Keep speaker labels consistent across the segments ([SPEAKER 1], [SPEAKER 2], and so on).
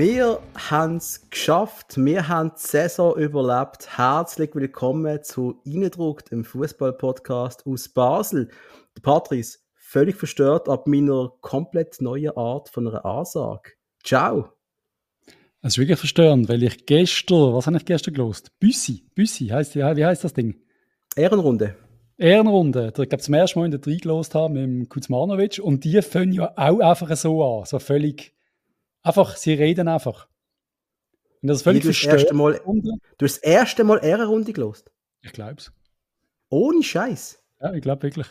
[SPEAKER 1] Wir haben es geschafft. Wir haben die Saison überlebt. Herzlich willkommen zu Innendruckt, im Fußball-Podcast aus Basel. Der Patrice, völlig verstört ab meiner komplett neuen Art von einer Ansage. Ciao.
[SPEAKER 2] Es ist wirklich verstörend, weil ich gestern, was habe ich gestern gelost? Büssi, Büssi, heißt, wie heißt das Ding?
[SPEAKER 1] Ehrenrunde.
[SPEAKER 2] Ehrenrunde, da glaube zum ersten Mal in der 3 gelost haben mit dem Kuzmanovic und die fangen ja auch einfach so an, so völlig Einfach, sie reden einfach.
[SPEAKER 1] Und das ist völlig du, erste Mal, du hast das erste Mal Ehrenrunde gelost?
[SPEAKER 2] Ich glaub's.
[SPEAKER 1] Ohne Scheiß.
[SPEAKER 2] Ja, ich glaube wirklich.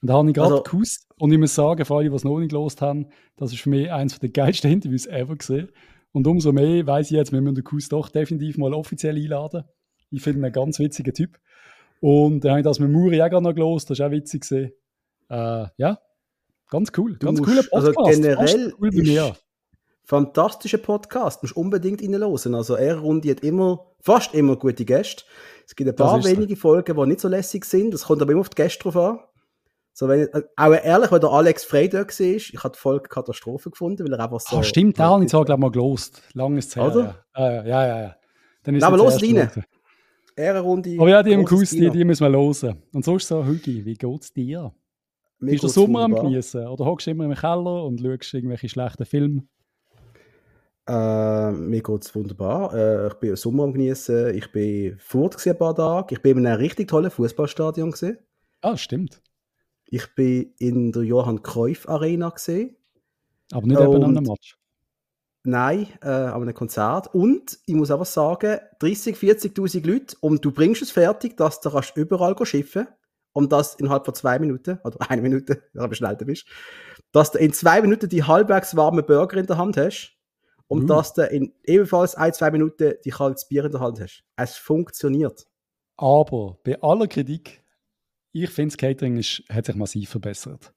[SPEAKER 2] Und da habe ich gerade also, gekusst. Und ich muss sagen, für alle, die es noch nicht gelost haben, das ist für mich eines der geilsten Interviews ever gesehen. Und umso mehr weiß ich jetzt, wir müssen den Kuss doch definitiv mal offiziell einladen. Ich finde ihn ein ganz witziger Typ. Und dann habe ich das mit Muri auch noch gelost, das ist auch witzig gesehen. Äh, ja, ganz cool.
[SPEAKER 1] Ganz cooler also Podcast. Also generell cool bei mir fantastischer Podcast. Musst unbedingt reinhören. Also, er rundet immer, fast immer gute Gäste. Es gibt ein paar wenige so. Folgen, die nicht so lässig sind. Das kommt aber immer auf die Gäste drauf an. So, wenn, äh, auch ehrlich, wenn der Alex Frey dort war, ich habe die Folge Katastrophe gefunden, weil er einfach so.
[SPEAKER 2] Ah, stimmt, da habe ich so, glaube mal gelost. Langes Zeit. Oder? Ja, ja, ja. ja, ja.
[SPEAKER 1] Dann ist aber los rein. Ehrenrunde.
[SPEAKER 2] Aber ja, die im Kuss, die, die müssen wir hören. Und sonst so, Hügi, wie geht's dir? Mir Bist du Sommer am Genießen? Oder hockst du immer im Keller und schaust irgendwelche schlechten Filme?
[SPEAKER 1] Äh, mir geht es wunderbar. Äh, ich bin im Sommer am genießen. Ich bin fort ein paar Tage. Ich bin in einem richtig tollen Fußballstadion gesehen.
[SPEAKER 2] Ah, stimmt.
[SPEAKER 1] Ich bin in der Johann Cruyff Arena gesehen.
[SPEAKER 2] Aber nicht eben an einem Match.
[SPEAKER 1] Nein, äh, an einem Konzert. Und ich muss aber sagen, 30, 40.000 Leute und du bringst es fertig, dass du kannst überall schiffen und das innerhalb von zwei Minuten oder eine Minute, wenn du schnell bist, dass du in zwei Minuten die halbwegs warme Burger in der Hand hast und mhm. dass du in ebenfalls ein, zwei Minuten die kaltes Bier in der Hand hast. Es funktioniert.
[SPEAKER 2] Aber bei aller Kritik, ich finde, das Catering ist, hat sich massiv verbessert.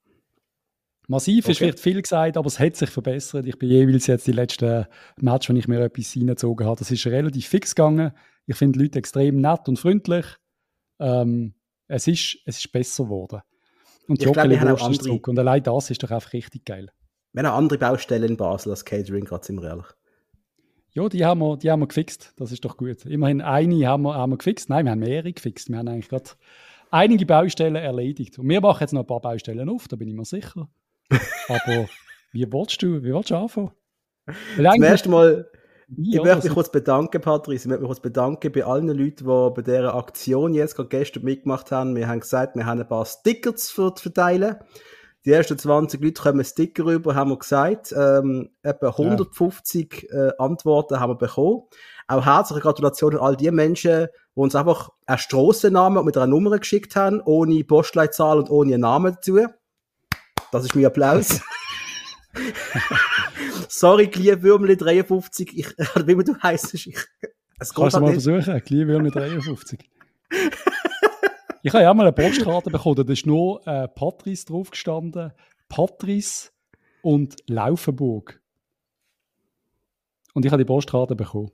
[SPEAKER 2] Massiv okay. ist vielleicht viel gesagt, aber es hat sich verbessert. Ich bin jeweils jetzt die letzten Match, wenn ich mir etwas reingezogen habe, das ist relativ fix gegangen. Ich finde die Leute extrem nett und freundlich. Ähm, es, ist, es ist besser geworden. Und die Joggeli ist zurück. Und allein das ist doch einfach richtig geil.
[SPEAKER 1] Wir haben andere Baustellen in Basel als Catering, gerade sind wir ehrlich.
[SPEAKER 2] Ja, die haben, wir, die haben wir gefixt. Das ist doch gut. Immerhin eine haben wir, haben wir gefixt. Nein, wir haben mehrere gefixt. Wir haben eigentlich gerade einige Baustellen erledigt. Und wir machen jetzt noch ein paar Baustellen auf, da bin ich mir sicher. Aber wie willst du, wie willst du anfangen?
[SPEAKER 1] Zum ersten Mal, ich möchte mich kurz bedanken, Patrice. Ich möchte mich kurz bedanken bei allen Leuten, die bei dieser Aktion jetzt gerade gestern mitgemacht haben. Wir haben gesagt, wir haben ein paar Stickers zu verteilen. Die ersten 20 Leute kommen Sticker rüber, haben wir gesagt. Ähm, etwa 150 ja. äh, Antworten haben wir bekommen. Auch herzliche Gratulation an all die Menschen, die uns einfach einen Strassennamen mit einer Nummer geschickt haben, ohne Postleitzahl und ohne einen Namen dazu. Das ist mein Applaus. Sorry, Gliewürmli 53, ich, wie immer du heisst. Ich,
[SPEAKER 2] es Kannst du mal nicht. versuchen, Gliewürmli 53. Ich habe ja mal eine Postkarte bekommen, da ist nur äh, Patrice drauf gestanden. Patrice und Laufenburg. Und ich habe die Postkarte bekommen.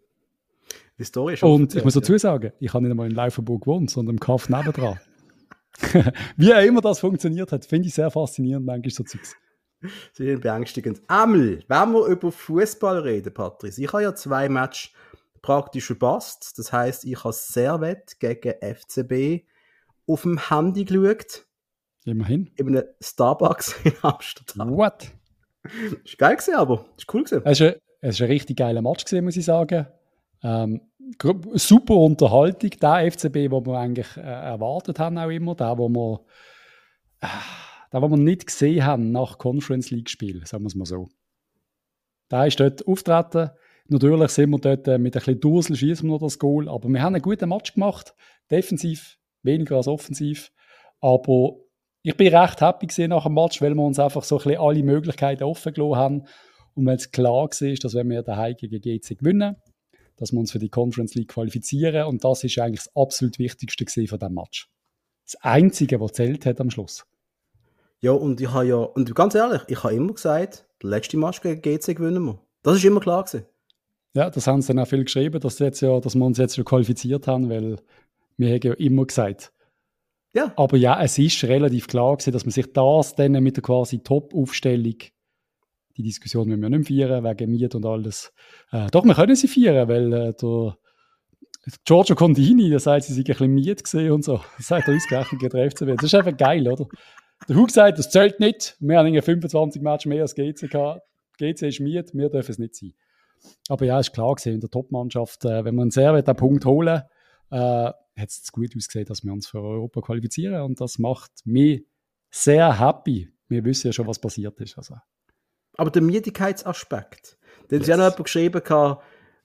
[SPEAKER 1] Die Story ist
[SPEAKER 2] Und ich muss dazu sagen, ich habe nicht einmal in Laufenburg gewohnt, sondern im Kaff nebendran. Wie auch immer das funktioniert hat, finde ich sehr faszinierend, manchmal so Zeugs.
[SPEAKER 1] Sehr beängstigend. Amel, wenn wir über Fußball reden, Patrice, ich habe ja zwei Matches praktisch verpasst. Das heißt, ich habe Servet gegen FCB auf dem Handy geschaut.
[SPEAKER 2] Immerhin.
[SPEAKER 1] In einem Starbucks in Amsterdam.
[SPEAKER 2] What?
[SPEAKER 1] Ist geil gewesen, aber ist cool gewesen.
[SPEAKER 2] Es war ein, ein richtig geiler Match gewesen, muss ich sagen. Ähm, super Unterhaltung. Der FCB, den wir eigentlich äh, erwartet haben, auch immer. Der, wo wir, äh, der, wo wir nicht gesehen haben nach Conference League Spiel, sagen wir es mal so. Der ist dort auftreten. Natürlich sind wir dort äh, mit ein bisschen Dursel, schießen wir noch das Goal. Aber wir haben einen guten Match gemacht. Defensiv weniger als offensiv. Aber ich bin recht happy gesehen nach dem Match, weil wir uns einfach so ein bisschen alle Möglichkeiten offen gelassen haben. Und weil es klar war, dass wenn wir daheim gegen GC gewinnen, dass wir uns für die Conference League qualifizieren. Und das ist eigentlich das absolut Wichtigste von diesem Match. Das Einzige, was zählt hat am Schluss.
[SPEAKER 1] Ja, und ich habe ja, und ganz ehrlich, ich habe immer gesagt, der letzte Match gegen GC gewinnen wir. Das ist immer klar gewesen.
[SPEAKER 2] Ja, das haben sie dann auch viel geschrieben, dass, jetzt ja, dass wir uns jetzt schon qualifiziert haben, weil wir haben ja immer gesagt. Ja. Aber ja, es ist relativ klar gewesen, dass man sich das dann mit der quasi Top-Aufstellung Die Diskussion müssen wir nicht feiern, wegen Miet und alles. Äh, doch, wir können sie feiern, weil äh, der Giorgio Condini, der sagt, sie sind ein bisschen Miet gesehen und so. Das sagt er ausgerechnet den FCB. Das ist einfach geil, oder? Der Hug sagt, das zählt nicht. Wir haben 25 Matches mehr als GC gehabt. GC ist Miet, wir dürfen es nicht sein. Aber ja, ist klar gesehen, in der Topmannschaft, äh, wenn man sehr den Punkt holen äh, hat es gut ausgesehen, dass wir uns für Europa qualifizieren und das macht mich sehr happy. Wir wissen ja schon, was passiert ist. Also.
[SPEAKER 1] Aber der Mietigkeitsaspekt, den yes. ja noch jemand geschrieben, hat,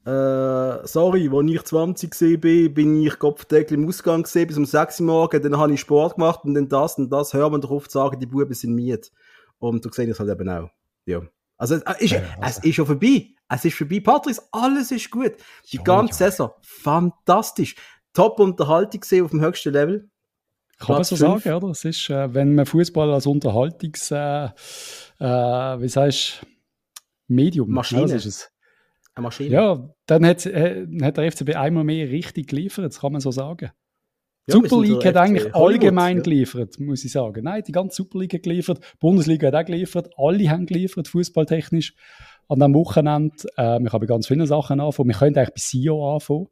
[SPEAKER 1] äh, sorry, als ich 20 war, bin ich Kopfdeckel im Ausgang gesehen, bis um 6 Uhr morgens, dann habe ich Sport gemacht und dann das und das, hört man doch oft sagen, die Buben sind Miet. Und du siehst es halt eben auch. Ja. Also, es ist, ja, also. es ist schon vorbei. Es ist vorbei. Patrice, alles ist gut. Die ja, ganze ja. Saison, fantastisch. Top-Unterhaltung gesehen auf dem höchsten Level.
[SPEAKER 2] Kann man so fünf. sagen, oder? Es ist, äh, wenn man Fußball als Unterhaltungs, äh, äh, wie sagst Medium,
[SPEAKER 1] Maschine.
[SPEAKER 2] Ja,
[SPEAKER 1] ist es.
[SPEAKER 2] Eine Maschine. Ja, dann hat, äh, hat der FCB einmal mehr richtig geliefert, das kann man so sagen. Ja, Super League hat eigentlich allgemein ja. geliefert, muss ich sagen. Nein, die ganze Super League hat geliefert, Bundesliga hat auch geliefert, alle haben geliefert, fußballtechnisch. An dem Wochenende, äh, wir haben ganz viele Sachen anfangen. Wir können eigentlich bei SIO anfangen,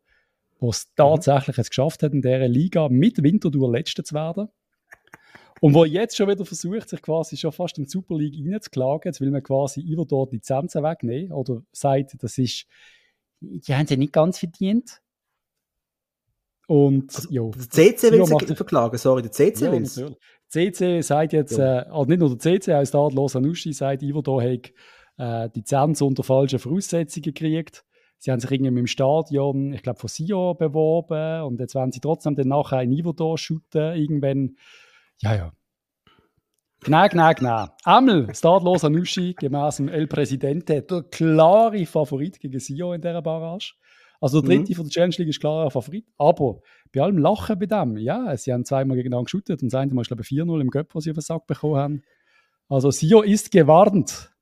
[SPEAKER 2] wo es mhm. tatsächlich es geschafft hat, in dieser Liga mit Winterthur Letzter zu werden. Und wo jetzt schon wieder versucht, sich quasi schon fast in die Super League reinzuklagen, jetzt will man quasi über dort die Lizenzen wegnehmen oder sagt, das ist, die haben sie nicht ganz verdient. Und
[SPEAKER 1] also,
[SPEAKER 2] ja,
[SPEAKER 1] der CC will sich verklagen, sorry, der CC ja, will es.
[SPEAKER 2] CC sagt jetzt, ja. äh, also nicht nur der CC, auch Stade Lausanne-Uschi sagt, Iverdor hat äh, die Lizenz unter falschen Voraussetzungen gekriegt. Sie haben sich irgendwie im Stadion, ich glaube, von Sion beworben und jetzt werden sie trotzdem dann nachher ein Iverdor shooten, irgendwann ja, ja. Genau, genau, genau. Einmal Startlos Anushi, gemäß dem El Presidente, der klare Favorit gegen Sio in dieser Barrage. Also der dritte mhm. von der Challenge League ist klarer Favorit. Aber bei allem Lachen bei dem, ja, sie haben zweimal gegeneinander geschootet und das eine Mal, ich glaube 4-0 im Göpp, was sie auf den Sack bekommen haben. Also Sio ist gewarnt.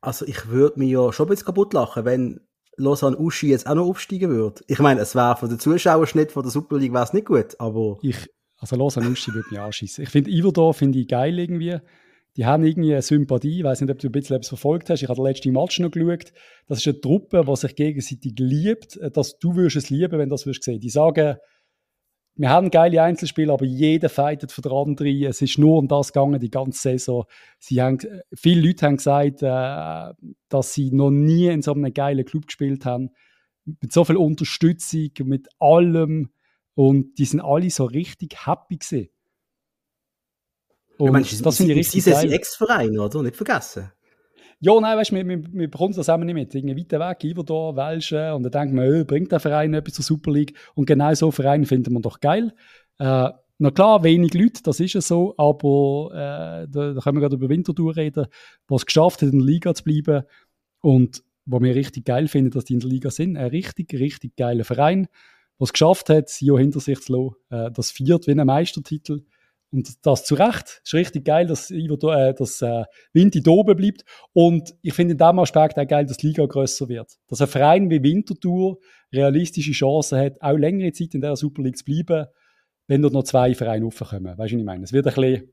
[SPEAKER 1] Also ich würde mich ja schon ein bisschen kaputt lachen, wenn Lausanne Uschi jetzt auch noch aufsteigen würde. Ich meine, es wäre von den Zuschauerschnitt von der Super League nicht gut, aber...
[SPEAKER 2] Ich, also Lausanne Uschi würde mich anschießen. Ich finde Iverdor finde ich geil irgendwie. Die haben irgendwie eine Sympathie. Ich weiß nicht, ob du ein bisschen etwas verfolgt hast. Ich habe den letzten Match noch geschaut. Das ist eine Truppe, die sich gegenseitig liebt. Dass du würdest es lieben, wenn du das würdest sehen. Die sagen, wir haben geile Einzelspiele, aber jeder fightet für den anderen. Es ist nur um das gegangen, die ganze Saison. Sie haben, viele Leute haben gesagt, äh, dass sie noch nie in so einem geilen Club gespielt haben. Mit so viel Unterstützung, mit allem. Und die sind alle so richtig happy gewesen.
[SPEAKER 1] Und ja, Mensch, das finde ich richtig Sie sind Ex-Verein, oder? Nicht vergessen.
[SPEAKER 2] Ja, nein, weißt du, wir, bekommen das auch nicht mit. Irgendwie weiter weg, da, Welschen, und dann denkt man, oh, bringt der Verein etwas zur Super League? Und genau so Vereine finden wir doch geil. Äh, na klar, wenig Leute, das ist ja so, aber äh, da, da können wir gerade über Winterthur reden, was es geschafft hat, in der Liga zu bleiben und wo wir richtig geil finden, dass die in der Liga sind. Ein richtig, richtig geiler Verein was geschafft hat, Sio hinter sich zu lassen. Äh, das viert wie ein Meistertitel. Und das zu Recht. Es ist richtig geil, dass, Ivo, äh, dass äh, Winti da oben bleibt. Und ich finde in diesem Aspekt auch geil, dass die Liga grösser wird. Dass ein Verein wie Winterthur realistische Chancen hat, auch längere Zeit in der Super League zu bleiben, wenn dort noch zwei Vereine raufkommen. Weißt du, was ich meine? Es wird ein bisschen,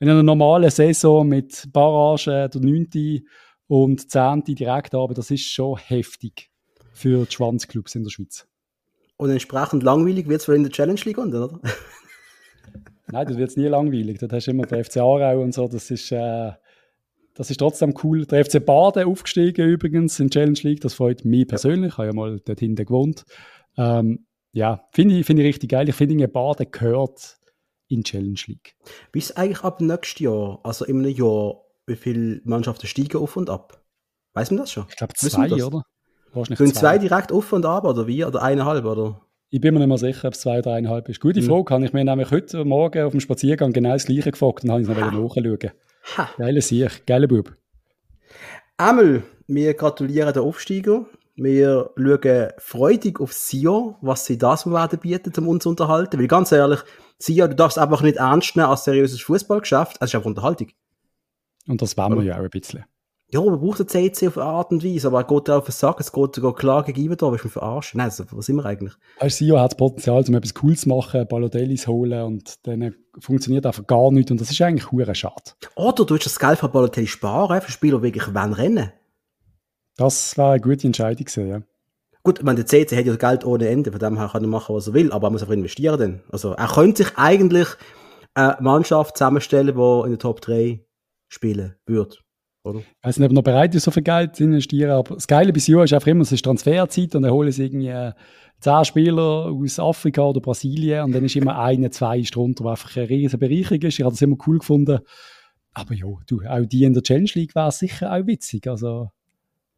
[SPEAKER 2] in einer normalen Saison mit Barrage, der 9. und 10. direkt aber, das ist schon heftig für die Schwanzclubs in der Schweiz.
[SPEAKER 1] Und entsprechend langweilig wird es wohl in der Challenge League, oder?
[SPEAKER 2] Nein, das wird nie langweilig. Da hast du immer den FC Aarau und so. Das ist, äh, das ist trotzdem cool. Der FC Baden aufgestiegen übrigens in Challenge League. Das freut mich persönlich. Ich habe ja mal dort hinten gewohnt. Ähm, ja, finde ich, find ich richtig geil. Ich finde, Baden gehört in Challenge League.
[SPEAKER 1] Wie ist eigentlich ab nächstes Jahr, also in einem Jahr, wie viele Mannschaften steigen auf und ab? Weiß man das schon?
[SPEAKER 2] Ich glaube zwei, oder?
[SPEAKER 1] Wahrscheinlich Sind zwei. zwei direkt auf und ab oder wie? Oder eineinhalb, oder?
[SPEAKER 2] Ich bin mir nicht mehr sicher, ob es zwei oder eineinhalb ist. Gute mhm. Frage. Habe ich mir nämlich heute Morgen auf dem Spaziergang genau das Gleiche gefragt und habe ich es noch wieder nachschauen. Ha. Geile Sieg, geiler Bub.
[SPEAKER 1] Einmal, wir gratulieren den Aufsteiger. Wir schauen freudig auf Sion, was sie das werden bieten, um uns zu unterhalten. Weil ganz ehrlich, Sion, du darfst einfach nicht ernst nehmen als seriöses Fußballgeschäft. Es ist einfach Unterhaltung.
[SPEAKER 2] Und das wollen wir ja auch ein bisschen.
[SPEAKER 1] Ja, man braucht den CC auf eine Art und Weise, aber er geht auf den Sack, es geht sogar klar gegenüber da, willst du mich verarschen? Nein, also, was sind wir eigentlich?
[SPEAKER 2] Also, Sio hat das Potenzial, um etwas Cooles zu machen, Balotellis holen und dann funktioniert einfach gar nichts und das ist eigentlich hure schade.
[SPEAKER 1] Oder du willst das Geld von Balotelli sparen, für Spieler wirklich wann rennen.
[SPEAKER 2] Das war eine gute Entscheidung gewesen, ja.
[SPEAKER 1] Gut, ich meine, der CC hat ja Geld ohne Ende, von dem her kann er machen, was er will, aber er muss einfach investieren dann. Also, er könnte sich eigentlich eine Mannschaft zusammenstellen, die in der Top 3 spielen würde. Oder? Ich
[SPEAKER 2] weiß nicht, ob er noch bereit ist, so viel Geld zu investieren, aber das Geile bis Jahr ist einfach immer, es ist Transferzeit und dann holen sie irgendwie äh, zehn Spieler aus Afrika oder Brasilien und dann ist immer eine, zwei drunter, was einfach eine riesige Bereicherung ist. Ich habe das immer cool gefunden. Aber ja, du, auch die in der Challenge League wäre sicher auch witzig. Also,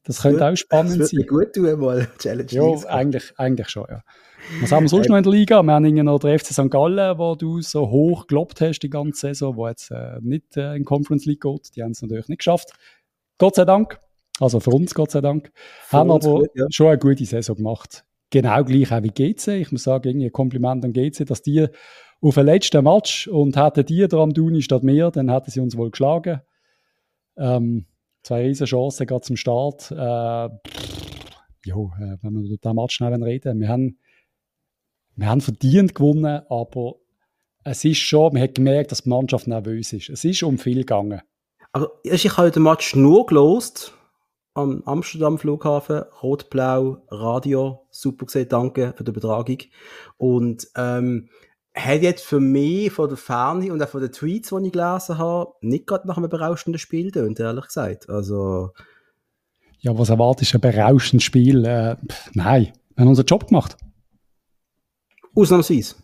[SPEAKER 2] das, das könnte auch spannend das sein.
[SPEAKER 1] gut tun, mal Challenge
[SPEAKER 2] Ja, eigentlich, eigentlich schon, ja. Was haben wir sonst noch in der Liga? Wir haben noch den FC St. Gallen, wo du so hoch gelobt hast die ganze Saison, wo jetzt äh, nicht äh, in Conference League geht. Die haben es natürlich nicht geschafft. Gott sei Dank. Also für uns, Gott sei Dank. Für haben aber gut, ja. schon eine gute Saison gemacht. Genau gleich auch wie GC. Ich muss sagen, irgendwie ein Kompliment an GC, dass die auf den letzten Match und hätten die da am Duni statt mir, dann hätten sie uns wohl geschlagen. Ähm, zwei riesen Chancen gerade zum Start. Äh, jo, äh, wenn wir über den Match schnell reden, wir haben wir haben verdient gewonnen, aber es ist schon, man hat gemerkt, dass die Mannschaft nervös ist. Es ist um viel gegangen.
[SPEAKER 1] Also, ich habe den Match nur gelost am Amsterdam Flughafen, Rot-Blau, Radio, super gesehen, danke für die Übertragung. Und ähm, hat jetzt für mich von der Ferne und auch von den Tweets, die ich gelesen habe, nicht gerade nach einem berauschenden Spiel tönt, ehrlich gesagt. Also...
[SPEAKER 2] Ja, was erwartest du, ein berauschendes Spiel? Äh, nein, wir haben unseren Job gemacht.
[SPEAKER 1] Ausnahmsweise.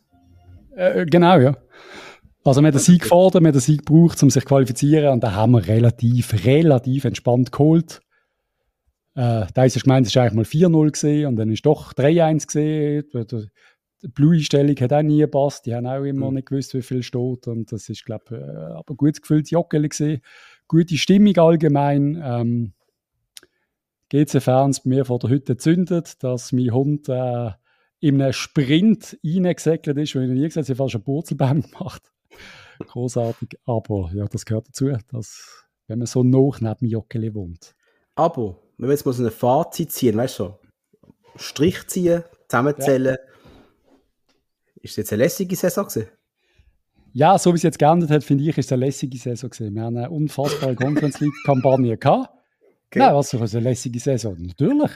[SPEAKER 2] Äh, genau, ja. Also wir haben den Sieg gefordert, wir haben den Sieg gebraucht, um sich zu qualifizieren und da haben wir relativ, relativ entspannt geholt. Äh, da ist gemeint, es war eigentlich mal 4-0 gesehen und dann ist doch 3-1 gesehen. Die Blue-Einstellung hat auch nie gepasst. Die haben auch immer mhm. nicht gewusst, wie viel steht. Und das ist, glaube ich, äh, aber gut gefüllt Joggeli gesehen. Gute Stimmung allgemein. Ähm, GC-Fans bei mir vor der Hütte zündet, dass mein Hund äh, in einem Sprint reingesegelt ist, weil ich nie gesagt habe, fast einen Purzelbaum gemacht. Großartig. Aber ja, das gehört dazu, dass, wenn man so noch neben Joggeli wohnt.
[SPEAKER 1] Aber, wenn wir jetzt mal so ein Fazit ziehen, weißt du, Strich ziehen, zusammenzählen, ja. Ist es jetzt eine lässige Saison gewesen?
[SPEAKER 2] Ja, so wie es jetzt geändert hat, finde ich, ist es eine lässige Saison gewesen. Wir haben eine unfassbare Conference League-Kampagne gehacht. Okay. Nein, was für eine lässige Saison? Natürlich.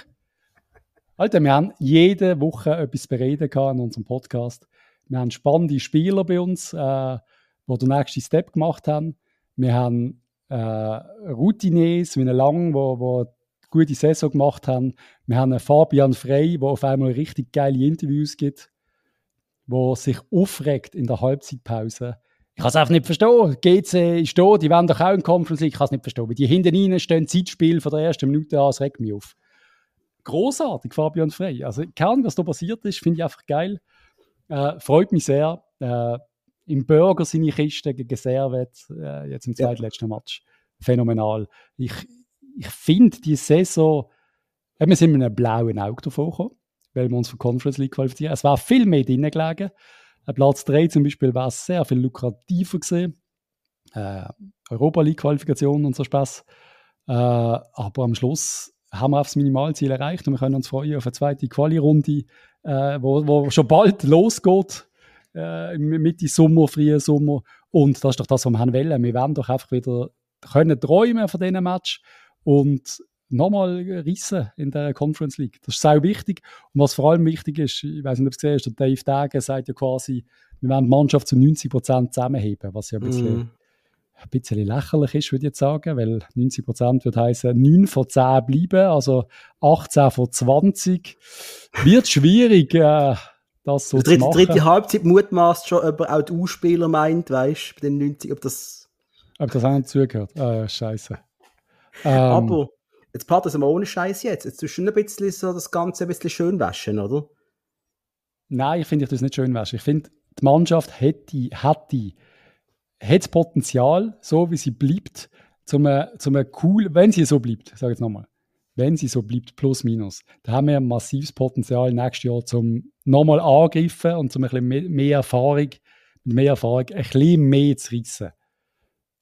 [SPEAKER 2] Alter, wir haben jede Woche etwas bereden in unserem Podcast. Wir haben spannende Spieler bei uns, äh, die den nächsten Step gemacht haben. Wir haben äh, Routiniers wie einen Lang, wo, wo gute Saison gemacht haben. Wir haben einen Fabian Frey, der auf einmal richtig geile Interviews gibt, wo sich aufregt in der Halbzeitpause. Ich kann es einfach nicht verstehen. GC ist da, die wollen doch auch in Conference League. Ich kann es nicht verstehen. Weil die hinten rein stehen, Zeitspiel von der ersten Minute an, es regt mich auf großartig, Fabian Frey. Also, Ahnung, was da passiert ist, finde ich einfach geil. Äh, freut mich sehr. Äh, Im Burger seine Kiste gegen Servet, äh, jetzt im zweitletzten ja. Match. Phänomenal. Ich, ich finde, die Saison, äh, wir sind mit einem blauen Auge davon gekommen, weil wir uns für Conference League qualifizieren. Es war viel mehr drinnen gelegen. Äh, Platz 3 zum Beispiel war sehr viel lukrativer gesehen. Äh, Europa League Qualifikation und so Spaß. Äh, aber am Schluss haben wir das Minimalziel erreicht und wir können uns freuen auf eine zweite Quali-Runde, äh, wo, wo schon bald losgeht, äh, Mitte Sommer, frühen Sommer. Und das ist doch das, was wir haben wollen. Wir werden doch einfach wieder können träumen von diesem Match und nochmal rissen in der Conference League. Das ist sehr wichtig. Und was vor allem wichtig ist, ich weiß nicht, ob du es gesehen hast, Dave Dage sagt ja quasi, wir werden die Mannschaft zu 90 Prozent zusammenheben, was ja ein bisschen mm ein bisschen lächerlich ist, würde ich jetzt sagen, weil 90 Prozent würde heißen 9 von 10 bleiben, also 18 von 20. Wird schwierig, äh, das so
[SPEAKER 1] die dritte, zu machen. dritte Halbzeit mutmaßt schon, ob er auch die U-Spieler meint, weißt du, bei den 90, ob das...
[SPEAKER 2] Ob das auch nicht zugehört. Ah, scheiße.
[SPEAKER 1] Ähm, Aber, jetzt passt das mal ohne Scheiß jetzt. Jetzt tust du schon ein bisschen so das Ganze ein bisschen schön waschen, oder?
[SPEAKER 2] Nein, ich finde, ich das nicht schön waschen. Ich finde, die Mannschaft hätte, hätte hat das Potenzial, so wie sie bleibt, zum, zum cool, wenn sie so bleibt, sage ich jetzt nochmal, wenn sie so bleibt, plus minus, da haben wir ein massives Potenzial nächstes Jahr zum nochmal angreifen und zum ein bisschen mehr, mehr Erfahrung, mit mehr Erfahrung, ein bisschen mehr zu reissen.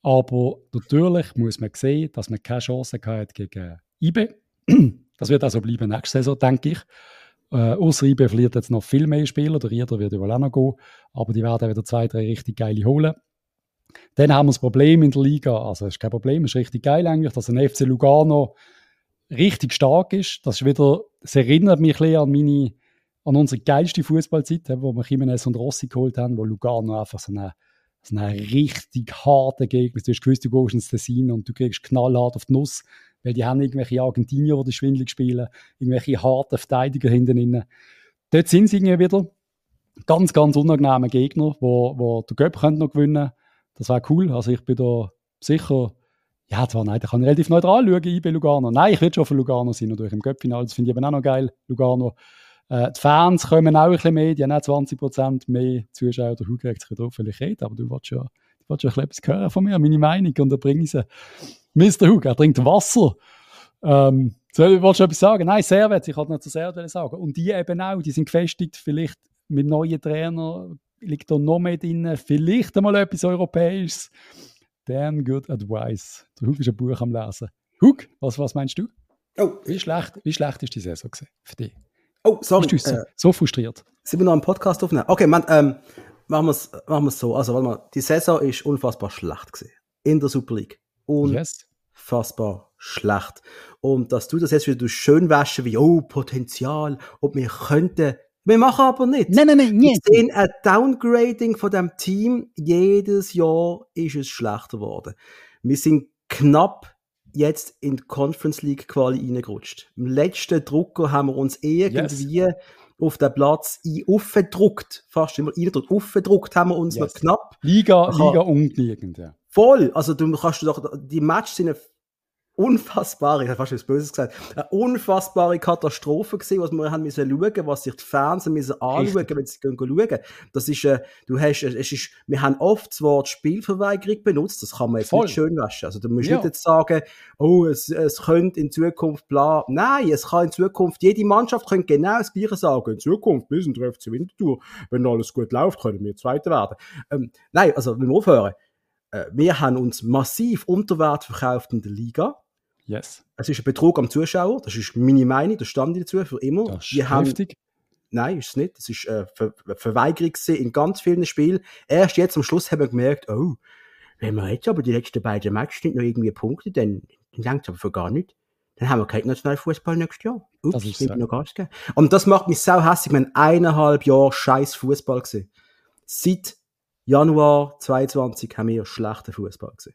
[SPEAKER 2] Aber natürlich muss man sehen, dass man keine Chance hat gegen IB. Das wird also bleiben nächste Saison, denke ich. Äh, Ausser IB verliert jetzt noch viel mehr Spieler, der Rieder wird auch noch gehen, aber die werden wieder zwei, drei richtig geile holen. Dann haben wir das Problem in der Liga, also es ist kein Problem, es ist richtig geil eigentlich, dass ein FC Lugano richtig stark ist. Das ist wieder, es erinnert mich ein an meine, an unsere geilste Fußballzeit, wo wir Jimenez und Rossi geholt haben, wo Lugano einfach so eine, so eine richtig harte Gegner ist. Du hast gewusst, du gehst ins Tessin und du kriegst knallhart auf die Nuss, weil die haben irgendwelche Argentinier, die schwindelig spielen, irgendwelche harten Verteidiger hinten drin. Dort sind sie irgendwie wieder ganz, ganz unangenehme Gegner, wo, wo der Göpp noch gewinnen könnte. Das wäre cool. Also ich bin da sicher ja, zwar nein, da kann ich relativ neutral schauen, IB Lugano. Nein, ich will schon für Lugano sein, natürlich im Göppfinale. Das finde ich eben auch noch geil, Lugano. Äh, die Fans kommen auch ein bisschen mehr, die haben auch 20% mehr Zuschauer. Der Hug regt sich drauf, weil ich rede, aber du willst ja, du willst ja etwas hören von mir, meine Meinung, und dann bringe ich sie. Mr. Hug, er trinkt Wasser. Ähm, soll, willst du etwas sagen? Nein, Servet, ich wollte noch zu Servet sagen. Und die eben auch, die sind gefestigt, vielleicht mit neuen Trainern liegt da noch mehr drin, vielleicht einmal etwas Europäisches. Damn good advice. Der Hug ist ein Buch am Lesen. Hug, was, was meinst du? Oh. Wie schlecht, wie schlecht ist die Saison für dich?
[SPEAKER 1] Oh, sorry.
[SPEAKER 2] Bist du so, äh, so frustriert?
[SPEAKER 1] Sind wir noch einen Podcast aufnehmen? Okay, man, ähm, machen wir es machen so. Also, warte mal. Die Saison ist unfassbar schlecht gewesen. In der Super League. Unfassbar yes. schlecht. Und dass du das jetzt wieder schön waschen wie, oh, Potenzial, ob wir könnten wir machen aber nicht.
[SPEAKER 2] Nein, nein, nein, nicht.
[SPEAKER 1] Wir sehen ein Downgrading von dem Team. Jedes Jahr ist es schlechter geworden. Wir sind knapp jetzt in die Conference League Quali reingerutscht. Im letzten Drucker haben wir uns irgendwie yes. auf den Platz aufgedruckt. Fast immer reingedruckt. Aufgedruckt haben wir uns yes. noch knapp.
[SPEAKER 2] Liga, Liga ungenügend, ja.
[SPEAKER 1] Voll. Also du kannst du doch, die Matches sind unfassbare, ich habe fast etwas Böses gesagt, eine unfassbare Katastrophe gewesen, was wir haben müssen schauen, was sich die Fans müssen anschauen, Richtig. wenn sie gehen schauen. Das ist, äh, du hast, äh, es ist, wir haben oft das Wort Spielverweigerung benutzt, das kann man jetzt Voll. nicht schön waschen. Also du musst ja. nicht jetzt sagen, oh, es, es könnte in Zukunft bla. Nein, es kann in Zukunft, jede Mannschaft könnte genau das Gleiche sagen. In Zukunft, bis in der FC Winterthur, wenn alles gut läuft, können wir Zweiter werden. Ähm, nein, also, wir aufhören. Äh, wir haben uns massiv unter Wert verkauft in der Liga
[SPEAKER 2] Yes.
[SPEAKER 1] Es ist ein Betrug am Zuschauer, das ist meine Meinung, da stand ich dazu für immer.
[SPEAKER 2] Das ist haben, heftig.
[SPEAKER 1] Nein, ist es nicht. Das ist eine Ver Verweigerung in ganz vielen Spielen. Erst jetzt am Schluss haben wir gemerkt, oh, wenn wir jetzt aber die letzten beiden Matches nicht noch irgendwie Punkte, dann, dann denkt es aber für gar nicht. Dann haben wir keinen Nationalfußball nächstes Jahr. Ups, das ist so. noch Gas geben. Und das macht mich sau hässlich. Wir haben eineinhalb Jahre scheiß Fußball gesehen. Seit Januar 22 haben wir schlechten Fußball gesehen.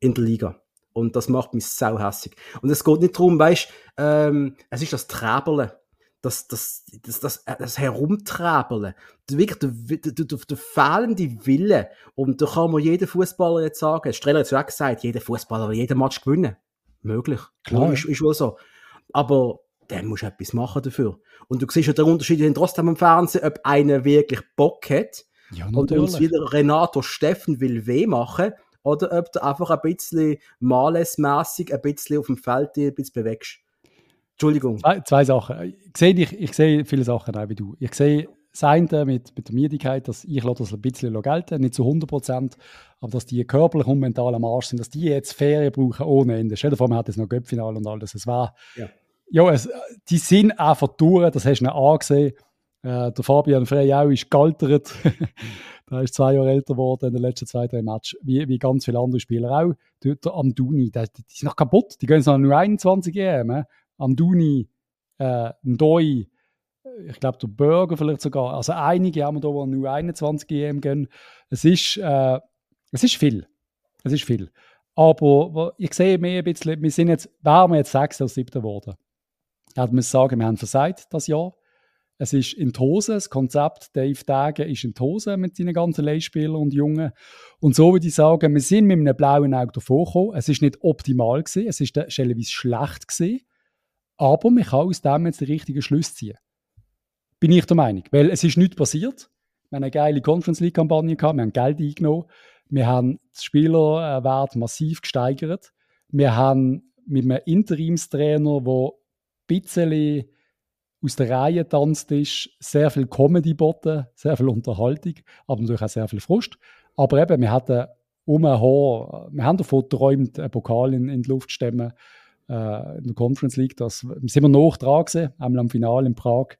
[SPEAKER 1] In der Liga. Und das macht mich sauhässig. Und es geht nicht darum, weißt, ähm, es ist das Träberle. Das, das, das, das, das Herumträberle. Wirklich der, der, der, der fehlende Wille. Und da kann man jeden Fußballer jetzt sagen, Streller hat es auch gesagt, jeder Fußballer will jeden Match gewinnen. Möglich. Klar. Ist, ist wohl so. Aber dann musst du etwas machen dafür. Und du siehst ja den Unterschied trotzdem am Fernsehen, ob einer wirklich Bock hat ja, und uns wieder Renato Steffen will weh machen oder ob du einfach ein bisschen malesmässig ein bisschen auf dem Feld ein bisschen bewegst. Entschuldigung.
[SPEAKER 2] Zwei, zwei Sachen. Ich sehe, ich, ich sehe viele Sachen auch wie du. Ich sehe das eine mit, mit der Miedigkeit, dass ich das ein bisschen gelten nicht zu 100 Prozent, aber dass die körperlich und mental am Arsch sind, dass die jetzt Ferien brauchen ohne Ende. Stell dir vor, man hat jetzt noch Göppfinale und alles. Es war, ja, ja es, die sind einfach durch, das hast du nicht angesehen. Äh, der Fabian Frey auch ist gealtert. der ist zwei Jahre älter geworden in den letzten zwei, drei Matches, wie, wie ganz viele andere Spieler auch. Der Amduni, der, die, die sind noch kaputt. Die gehen noch nur 21 EM. Äh? Amduni, äh, Ndoi, ich glaube der Burger vielleicht sogar. Also einige haben wir da, die nur 21 EM gehen. Es ist, äh, es ist viel. Es ist viel. Aber ich sehe mehr ein bisschen, wir sind jetzt, wären wir jetzt sechs oder siebter geworden. Ich muss sagen, wir haben versagt das Jahr. Es ist in die Hose, das Konzept Dave Dagen ist in die Hose mit seinen ganzen Leihspielern und Jungen. Und so würde ich sagen, wir sind mit einem blauen Auge davor gekommen. Es ist nicht optimal gewesen, es ist stellenweise schlecht gewesen. Aber man kann aus dem jetzt den richtigen Schluss ziehen. Bin ich der Meinung. Weil es ist nichts passiert. Wir haben eine geile Conference League-Kampagne gehabt, wir haben Geld eingenommen, wir haben den Spielerwert massiv gesteigert. Wir haben mit einem Interimstrainer, der ein bisschen aus der Reihe tanzt ist, sehr viel Comedy boten, sehr viel Unterhaltung, aber natürlich auch sehr viel Frust. Aber eben, wir hatten um ein Haar. Wir haben davon geträumt, einen Pokal in, in die Luft zu stemmen äh, in der Conference League. Das sind wir noch dran gewesen, einmal am Finale in Prag.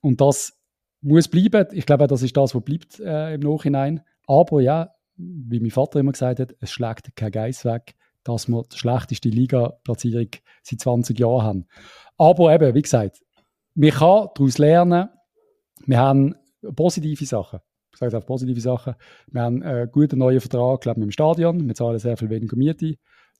[SPEAKER 2] Und das muss bleiben. Ich glaube, das ist das, was bleibt äh, im Nachhinein. Aber ja, wie mein Vater immer gesagt hat, es schlägt kein Geiss weg, dass wir die schlechteste Liga-Platzierung seit 20 Jahren haben. Aber eben, wie gesagt, man kann daraus lernen. Wir haben positive Sachen. Ich sage auch positive Sachen. Wir haben einen guten neuen Vertrag, glaube ich, mit dem Stadion. Wir zahlen sehr viel weniger Miete.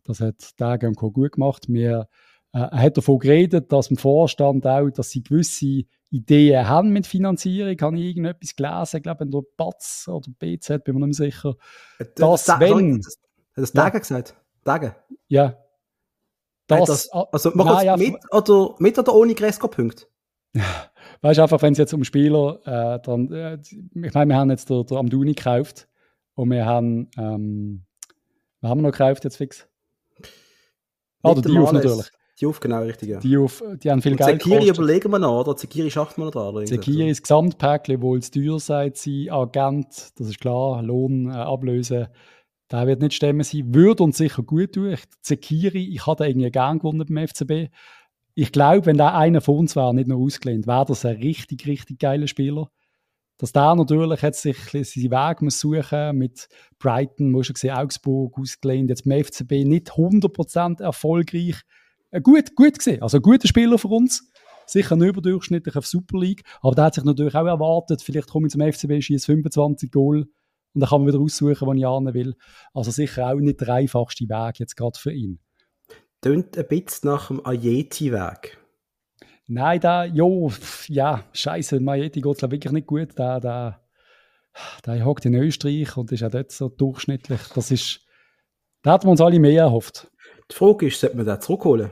[SPEAKER 2] Das hat Tage und Co. gut gemacht. Wir, äh, er hat davon geredet, dass im Vorstand auch, dass sie gewisse Ideen haben mit Finanzierung. Habe ich irgendetwas gelesen? Ich glaube, in der BATS oder BZ, bin mir nicht mehr sicher.
[SPEAKER 1] Das, das wenn... Hat das Tage ja. gesagt? Tage?
[SPEAKER 2] Ja.
[SPEAKER 1] Das, das, also, man nein, ja, mit, oder, mit oder ohne Gresco-Punkte?
[SPEAKER 2] weißt du, einfach, wenn es jetzt um Spieler, äh, dann, äh, ich meine, wir haben jetzt den, den Amduni gekauft und wir haben, ähm, was haben wir noch gekauft jetzt fix? Ah, der Diouf natürlich.
[SPEAKER 1] Diouf, genau, richtig, ja.
[SPEAKER 2] Diouf, die haben viel
[SPEAKER 1] und
[SPEAKER 2] Geld
[SPEAKER 1] Zekiri überlegen wir noch, oder? Zekiri schafft man noch dran.
[SPEAKER 2] Zekiri ist Gesamtpäckchen, wo es teuer seid, sein Agent, das ist klar, Lohn äh, ablösen, der wird nicht stemmen sein, würde uns sicher gut tun. Zekiri, ich hatte irgendwie gern gewonnen beim FCB. Ich glaube, wenn der einer von uns wäre, nicht noch ausgelehnt, wäre das ein richtig, richtig geiler Spieler dass der natürlich jetzt sich seinen Weg muss suchen mit Brighton, muss schon gesehen, Augsburg ausgelehnt, jetzt beim FCB nicht 100% erfolgreich. Äh, gut, gut gesehen, also ein guter Spieler für uns, sicher nicht überdurchschnittlich auf Super League, aber der hat sich natürlich auch erwartet, vielleicht komme ich zum FCB, schieße 25 Goal und dann kann man wieder aussuchen, wo ich will. Also sicher auch nicht der einfachste Weg jetzt gerade für ihn.
[SPEAKER 1] Tönt ein bisschen nach dem Ayeti-Weg.
[SPEAKER 2] Nein, da, jo, ja, scheiße, Majeti geht es wirklich nicht gut. Da, da, da hockt in Österreich und ist auch dort so durchschnittlich. Das ist, da hätten wir uns alle mehr erhofft.
[SPEAKER 1] Die Frage ist, sollte man den zurückholen?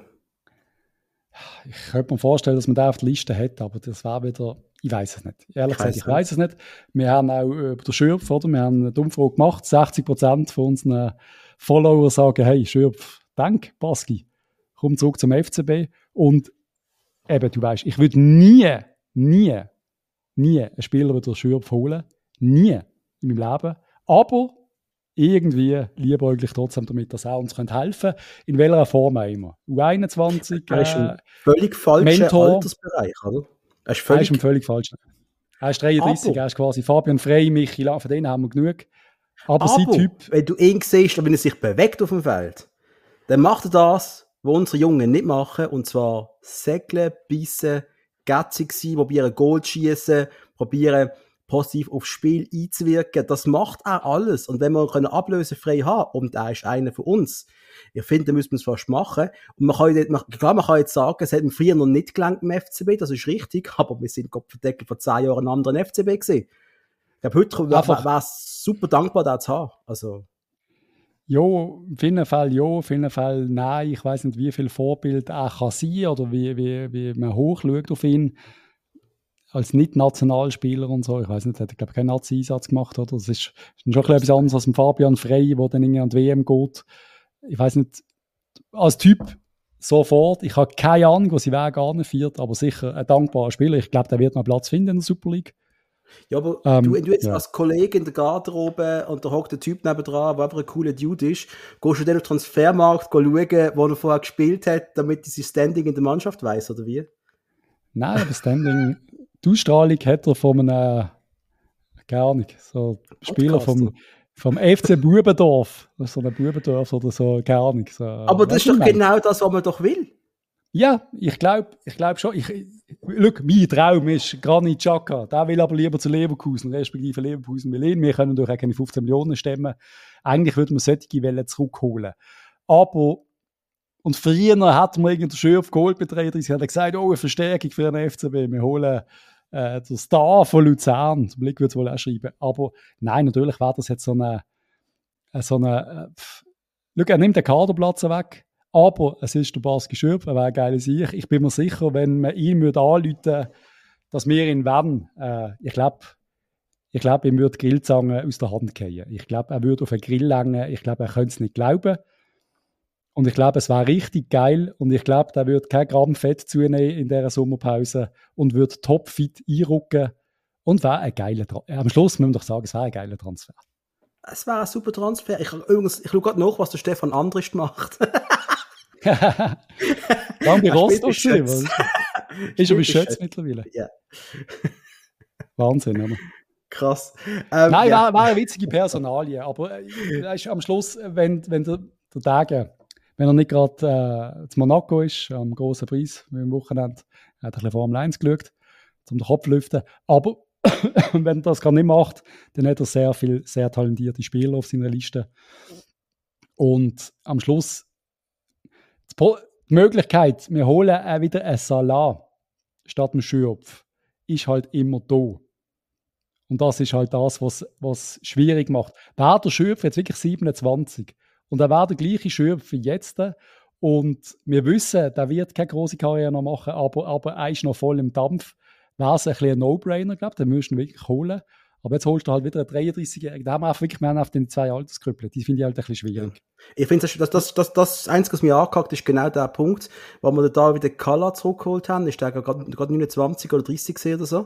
[SPEAKER 2] Ich könnte mir vorstellen, dass man den auf der Liste hätte, aber das war wieder, ich weiß es nicht. Ehrlich gesagt, ich weiß es nicht. Wir haben auch über den Schürpf, oder? Wir haben eine Umfrage gemacht. 60 Prozent von unseren Follower sagen, hey, Schürpf, danke, Baski, komm zurück zum FCB. Und eben, du weißt, ich würde nie, nie, nie einen Spieler wieder Schürpf holen. Nie in meinem Leben. Aber irgendwie liebäuglich trotzdem damit, dass er uns helfen könnte. In welcher Form auch immer. U21,
[SPEAKER 1] das ist ein äh, völlig falscher Mentor. Altersbereich, oder?
[SPEAKER 2] Er ist völlig, er ist völlig falsch. Er ist 33, aber, er ist quasi Fabian Frey, Michi von denen haben wir genug.
[SPEAKER 1] Aber, aber sein Typ... wenn du ihn siehst, wenn er sich bewegt auf dem Feld, dann macht er das, was unsere Jungen nicht machen, und zwar segeln, bissen, gätzig sein, probieren Gold schießen, probieren positiv aufs Spiel einzuwirken. Das macht er alles. Und wenn wir können ablösefrei haben, und er ist einer von uns, ich finde, da müssen wir es fast machen. Und man kann, man, klar, man kann jetzt sagen, es hat mir früher noch nicht gelangt im FCB, das ist richtig, aber wir sind Gott verdeckt vor zehn Jahren ein anderer FCB gewesen. Ich glaube, heute wäre es super dankbar, das zu haben. Also.
[SPEAKER 2] Ja, in vielen Fällen ja, in vielen Fällen nein. Ich weiß nicht, wie viel Vorbild er kann sein oder wie, wie, wie man hochschaut auf ihn als Nicht-Nationalspieler und so. Ich weiß nicht, er hat, glaube keinen Nazi-Einsatz gemacht, oder? Das ist, ist schon etwas anderes als Fabian Frey, der dann irgendwie an die WM geht. Ich weiß nicht, als Typ sofort, ich habe keine Ahnung, was sie Weg anführt, aber sicher ein dankbarer Spieler. Ich glaube, der wird noch Platz finden in der Super League.
[SPEAKER 1] Ja, aber ähm, du, du jetzt ja. als Kollege in der Garderobe und da hockt der Typ nebendran, der einfach ein cooler Dude ist, gehst du dann auf den Transfermarkt schauen, wo er vorher gespielt hat, damit er sein Standing in der Mannschaft weiß oder wie?
[SPEAKER 2] Nein, aber Standing, die Ausstrahlung hat er von einem, gar nicht, so Spieler vom, vom FC Bubendorf, so ein Bubendorf oder so, gar nicht. So,
[SPEAKER 1] aber das ist doch genau das, was man doch will.
[SPEAKER 2] Ja, ich glaube ich glaub schon. Ich, look, mein Traum ist Granit Xhaka. Der will aber lieber zu Leverkusen, respektive Leverkusen ihn. Wir können durch keine 15 Millionen stemmen. Eigentlich würde man solche Wellen zurückholen. Aber, und früher hat man irgendwie Schürf geholt bei 33, hat gesagt, oh, eine Verstärkung für den FCB. Wir holen äh, den Star von Luzern. Zum Blick wird es wohl auch schreiben. Aber nein, natürlich wäre das jetzt so eine, so eine, äh, look, er nimmt den Kaderplatz weg aber es ist der Baski Schürpf, er wäre ein Sieg. Ich bin mir sicher, wenn man ihn würde anrufen dass wir ihn werden, äh, ich glaube, ich glaube, ihm würde die Grillzange aus der Hand fallen. Ich glaube, er würde auf einen Grill langen. Ich glaube, er könnte es nicht glauben. Und ich glaube, es wäre richtig geil. Und ich glaube, er würde kein Gramm Fett zunehmen in dieser Sommerpause und würde topfit einrücken. Und wäre ein geiler Transfer. Am Schluss müssen wir doch sagen, es wäre ein geiler Transfer.
[SPEAKER 1] Es wäre ein super Transfer. Ich, übrigens, ich schaue gerade nach, was der Stefan Andrist macht.
[SPEAKER 2] Lang bei Rostock gewesen, Ist aber Schätz mittlerweile. Ja. Wahnsinn, oder?
[SPEAKER 1] Krass.
[SPEAKER 2] Ähm, Nein, ja. war, war eine witzige Personalie, aber äh, ist am Schluss, wenn, wenn der, der Tage, wenn er nicht gerade äh, zu Monaco ist, am großen Preis, wie am Wochenende, er hat ein bisschen Formel 1 geschaut, um den Kopf zu lüften, aber wenn er das gar nicht macht, dann hat er sehr viele sehr talentierte Spieler auf seiner Liste. Und am Schluss die Möglichkeit, wir holen auch wieder einen Salat statt einem Schürpf, ist halt immer da. Und das ist halt das, was was schwierig macht. Wäre der Schürpf jetzt wirklich 27 und er wäre der gleiche Schürpf wie jetzt und wir wissen, der wird keine große Karriere noch machen, aber, aber er ist noch voll im Dampf, wäre es ein ein No-Brainer, glaube ich, den müssen wir wirklich holen. Aber jetzt holst du halt wieder einen 33-Jährigen. Da haben wir einfach wirklich mehr auf den zwei Altersgrüppeln. Die finde ich halt ein bisschen schwierig.
[SPEAKER 1] Ja. Ich finde, das, das, das, das, Einzige, was mir angehackt ist genau der Punkt, wo wir da wieder Kala zurückgeholt haben. Ist der gerade 29 oder 30 oder so.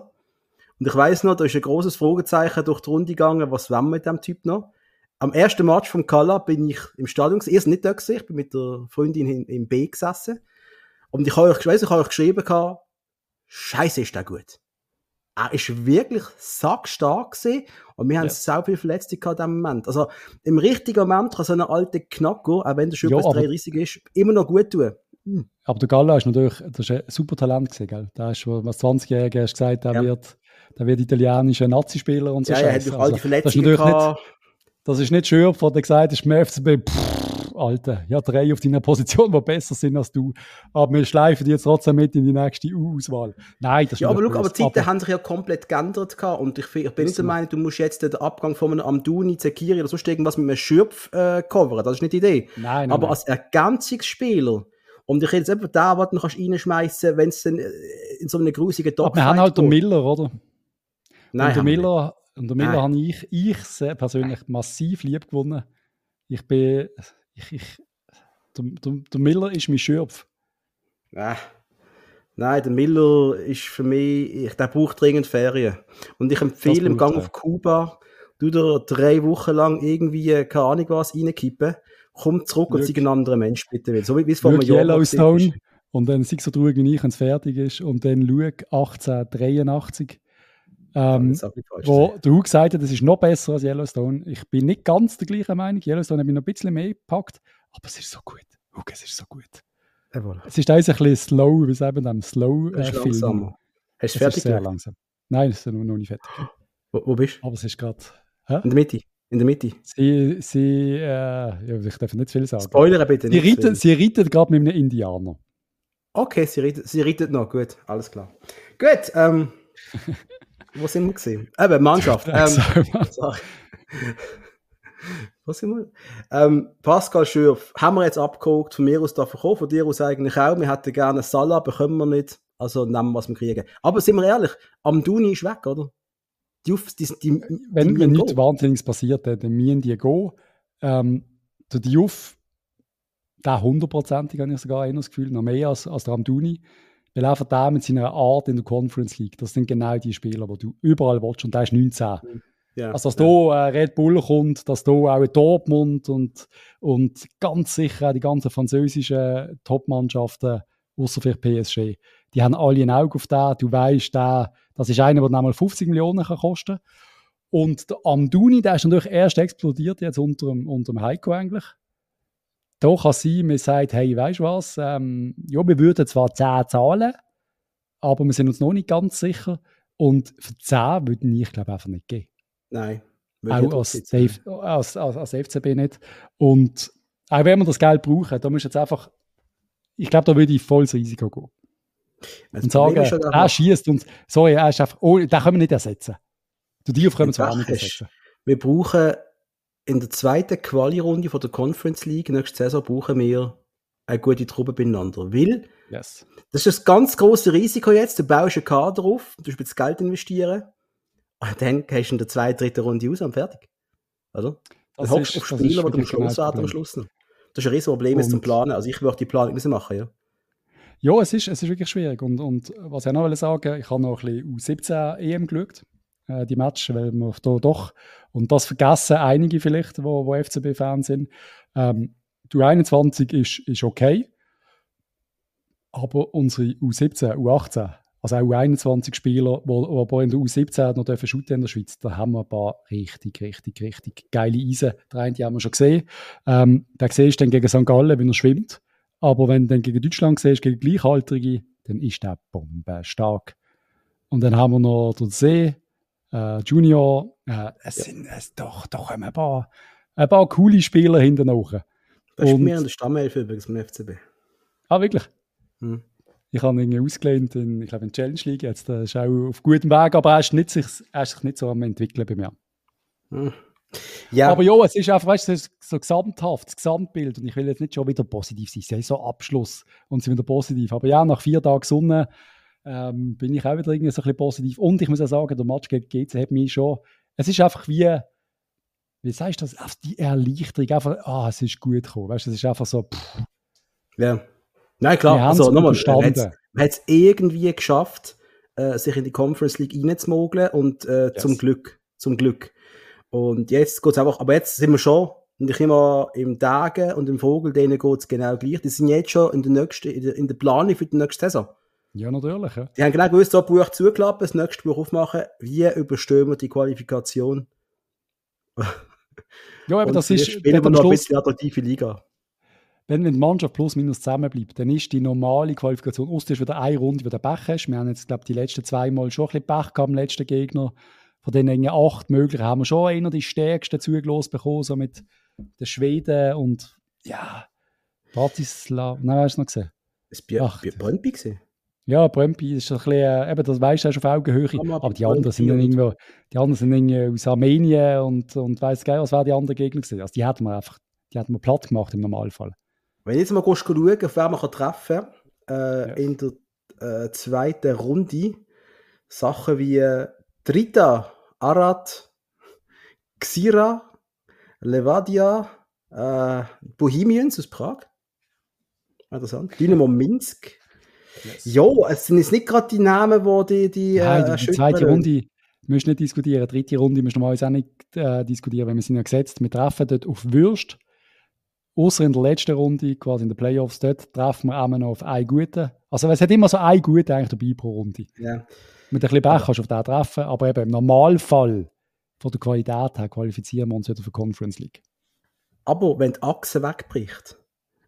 [SPEAKER 1] Und ich weiß noch, da ist ein großes Fragezeichen durch die Runde gegangen, was wollen wir mit dem Typ noch? Am ersten Match vom Kala bin ich im Stadion. Erst nicht da gewesen, ich bin mit der Freundin in, im B gesessen. Und ich habe euch, ich weiss, ich habe euch geschrieben, Scheiße, ist der gut er ist wirklich sackstark gewesen. Und wir haben ja. so viele Verletzte gehabt in diesem Moment. Also, im richtigen Moment kann so ein alter Knacker, auch wenn der schon ja, 33 ist, immer noch gut tun.
[SPEAKER 2] Hm. Aber der Galla ist natürlich, das ist ein super Talent gewesen, gell? Der ist, was 20-Jährige hast gesagt, der ja. wird, der wird italienischer Nazi-Spieler und so.
[SPEAKER 1] Ja, er hat also, all die Verletzungen
[SPEAKER 2] das ist natürlich nicht, das ist nicht schön, von der gesagt ist, beim FCB, pff, Alter, ja, drei auf deiner Position, die besser sind als du. Aber wir schleifen die jetzt trotzdem mit in die nächste auswahl Nein, das ist
[SPEAKER 1] Ja, aber schau, aber die Zeiten haben sich ja komplett geändert gehabt. Und ich, ich bin nicht der Meinung, du musst jetzt den Abgang von einem Amduni, Zekiri oder sonst irgendwas mit einem Schürpf äh, coveren. Das ist nicht die Idee.
[SPEAKER 2] Nein, nein
[SPEAKER 1] Aber
[SPEAKER 2] nein.
[SPEAKER 1] als Ergänzungsspieler, und ich jetzt eben da, was du kannst reinschmeißen, wenn es dann äh, in so einem grusigen
[SPEAKER 2] Top Wir haben halt den Miller, oder?
[SPEAKER 1] Nein,
[SPEAKER 2] und der Miller, und der Miller habe ich, ich persönlich massiv lieb gewonnen. Ich bin ich, ich, der, der, der Miller ist mein Schürpf.
[SPEAKER 1] Ah. Nein, der Miller ist für mich, ich, der braucht dringend Ferien. Und ich empfehle im Gang auf Kuba, du da drei Wochen lang irgendwie, keine Ahnung was, reinkippen, komm zurück Look. und sei ein anderer Mensch, bitte. So wie es vor einem
[SPEAKER 2] Jahr Yellowstone und dann sei so traurig wie ich, wenn es fertig ist und dann schau 1883 ähm, wo du gesagt hast, das ist noch besser als Yellowstone. Ich bin nicht ganz der gleichen Meinung. Yellowstone habe ich noch ein bisschen mehr gepackt, aber es ist so gut. Hugo, es ist so gut. Jawohl. Es ist ein bisschen slow, wie es eben am slow
[SPEAKER 1] äh, Film. Hast du fertig? Ist
[SPEAKER 2] sehr langsam. Nein, es ist noch nicht fertig.
[SPEAKER 1] Wo, wo bist
[SPEAKER 2] du? Aber es ist gerade.
[SPEAKER 1] In der Mitte. In der Mitte.
[SPEAKER 2] Sie, sie äh, ja, ich darf nicht viel sagen.
[SPEAKER 1] Spoiler bitte
[SPEAKER 2] nicht. Sie reiten, sie reiten gerade mit einem Indianer.
[SPEAKER 1] Okay, sie reitet, sie reitet noch. Gut, alles klar. Gut, ähm. Wo sind wir gesehen? Eben, Mannschaft. Ähm, Wo sind wir? Ähm, Pascal Schürf, haben wir jetzt abgeholt, von mir aus darf ich auch, von dir aus eigentlich auch. Wir hätten gerne Salah, bekommen wir nicht. Also nehmen wir, was wir kriegen. Aber sind wir ehrlich, Amduni ist weg, oder?
[SPEAKER 2] Die, die, die, wenn wenn nichts Wahnsinniges passiert, dann müssen die gehen. Ähm, der Diouf, der hundertprozentig, habe ich sogar eher das Gefühl, noch mehr als, als der Amduni. Weil einfach der mit seiner Art in der Conference League, das sind genau die Spieler, die du überall willst. Und der ist 19. Ja, also, dass ja. da äh, Red Bull kommt, dass da auch Dortmund und, und ganz sicher die ganzen französischen Top-Mannschaften, außer für PSG, die haben alle ein Auge auf den. Du weißt, der, das ist einer, der nochmal 50 Millionen kann kosten kann. Und der Amduni, der ist natürlich erst explodiert jetzt unter dem, unter dem Heiko eigentlich da kann sein, man sagt, hey, weißt du was, ähm, ja, wir würden zwar 10 zahlen, aber wir sind uns noch nicht ganz sicher. Und für 10 würden ich, glaube einfach nicht geben.
[SPEAKER 1] Nein.
[SPEAKER 2] Auch als, Dave, als, als, als, FCB nicht. Und auch wenn wir das Geld brauchen, da muss jetzt einfach, ich glaube, da würde ich volles Risiko gehen. Das und sagen, er schießt uns, sorry, er ist einfach, oh, den können wir nicht ersetzen. Du Dief können wir zwar nicht ersetzen.
[SPEAKER 1] Wir brauchen in der zweiten Quali-Runde von der Conference League nächste Saison brauchen wir eine gute Truppe beieinander. Weil
[SPEAKER 2] yes.
[SPEAKER 1] das ist das ganz große Risiko jetzt. Du baust einen Kader auf, du willst Geld investieren und dann gehst du in der zweiten, dritten Runde aus und fertig. Oder? Dann hoffst du auf Spieler, die am Schluss werden am Schluss noch. Das ist ein riesiges Problem jetzt zum Planen. Also ich würde die Planung müssen machen, ja.
[SPEAKER 2] Ja, es ist, es ist wirklich schwierig. Und, und was ich noch sagen wollte, ich habe noch ein bisschen U17 EM geschaut. Äh, die Match, weil wir da doch, und das vergessen einige vielleicht, wo, wo FCB-Fans sind, ähm, die U21 ist, ist okay, aber unsere U17, U18, also auch U21-Spieler, die, in der U17 noch dürfen shooten in der Schweiz, da haben wir ein paar richtig, richtig, richtig geile Eisen. Der eine die haben wir schon gesehen. Ähm, da siehst du dann gegen St. Gallen, wenn er schwimmt. Aber wenn du dann gegen Deutschland siehst, gegen Gleichaltrige, dann ist der bombenstark. Und dann haben wir noch den See, äh, Junior. Äh, es ja. sind es doch, doch ein paar, ein paar coole Spieler hinten nach.
[SPEAKER 1] Das ist mir an der Stammelf übrigens beim FCB.
[SPEAKER 2] Ah, wirklich? Hm. Ich habe ihn ausgelehnt in, ich glaube, in Challenge League. Jetzt äh, ist auch auf gutem Weg, aber er ist, nicht, sich, er ist sich nicht so am entwickeln bei mir. Hm. Ja. Aber ja, es ist einfach, weißt du, so gesamthaft, das Gesamtbild. Und ich will jetzt nicht schon wieder positiv sein. Saisonabschluss und sind wieder positiv. Aber ja, nach vier Tagen Sonne ähm, bin ich auch wieder irgendwie so ein bisschen positiv. Und ich muss auch sagen, der Match gegen GC hat mich schon. Es ist einfach wie, wie sagst du das? Einfach die Erleichterung. Einfach, ah, es ist gut gekommen. Weißt du, es ist einfach so. Pff.
[SPEAKER 1] Ja. Nein, klar. Also, nochmal, man hat es irgendwie geschafft, äh, sich in die Conference League reinzumogeln und äh, yes. zum Glück. Zum Glück. Und jetzt geht es einfach, aber jetzt sind wir schon, nicht immer im Tagen und im Vogel, denen geht es genau gleich. Die sind jetzt schon in der, nächsten, in der, in der Planung für die nächste Saison.
[SPEAKER 2] Ja, natürlich. Ja.
[SPEAKER 1] Die haben genau gewusst, so ein Buch zuklappen, das nächste Buch aufmachen, wie überstehen wir die Qualifikation.
[SPEAKER 2] ja, aber das ist.
[SPEAKER 1] Spielen wir noch Schluss, ein bisschen attraktive Liga.
[SPEAKER 2] Wenn, wenn die Mannschaft plus minus zusammenbleibt, dann ist die normale Qualifikation, aus ist wieder eine Runde, wie der Pech hast. Wir haben jetzt, glaube ich, die letzten zwei Mal schon ein bisschen Pech gehabt, am letzten Gegner. Von den acht möglichen haben wir schon einer die stärksten zugelassen bekommen, so mit den Schweden und ja, Bratislava. Nein, hast du noch gesehen?
[SPEAKER 1] Es war Brøndby gesehen.
[SPEAKER 2] Ja, Brøndby ist ein bisschen, äh, eben, das weißt du schon auf Augenhöhe. Aber die anderen sind irgendwo, die anderen sind irgendwie aus Armenien und, und weiss geil, was wären die anderen Gegner gewesen. Also die hätten wir einfach, die hätten wir platt gemacht im Normalfall.
[SPEAKER 1] Wenn jetzt mal schauen, auf wen man treffen kann, äh, ja. in der äh, zweiten Runde, Sachen wie äh, Drita, Arad, Xira, Levadia, äh, Bohemians aus Prag. Interessant. Dynamo Minsk. Yes. Jo, es sind jetzt nicht gerade die Namen, wo die. die
[SPEAKER 2] Nein, äh, die, die zweite Runde müssen nicht diskutieren. Die dritte Runde müssen wir uns auch nicht äh, diskutieren, weil wir sind ja gesetzt. Wir treffen dort auf Würst. Außer in der letzten Runde, quasi in den Playoffs, dort treffen wir auch noch auf einen guten. Also es hat immer so einen guten eigentlich dabei pro Runde. Ja. Mit ein bisschen Pech kannst du auf den treffen, aber eben im Normalfall von der Qualität her qualifizieren wir uns wieder für Conference League.
[SPEAKER 1] Aber wenn die Achse wegbricht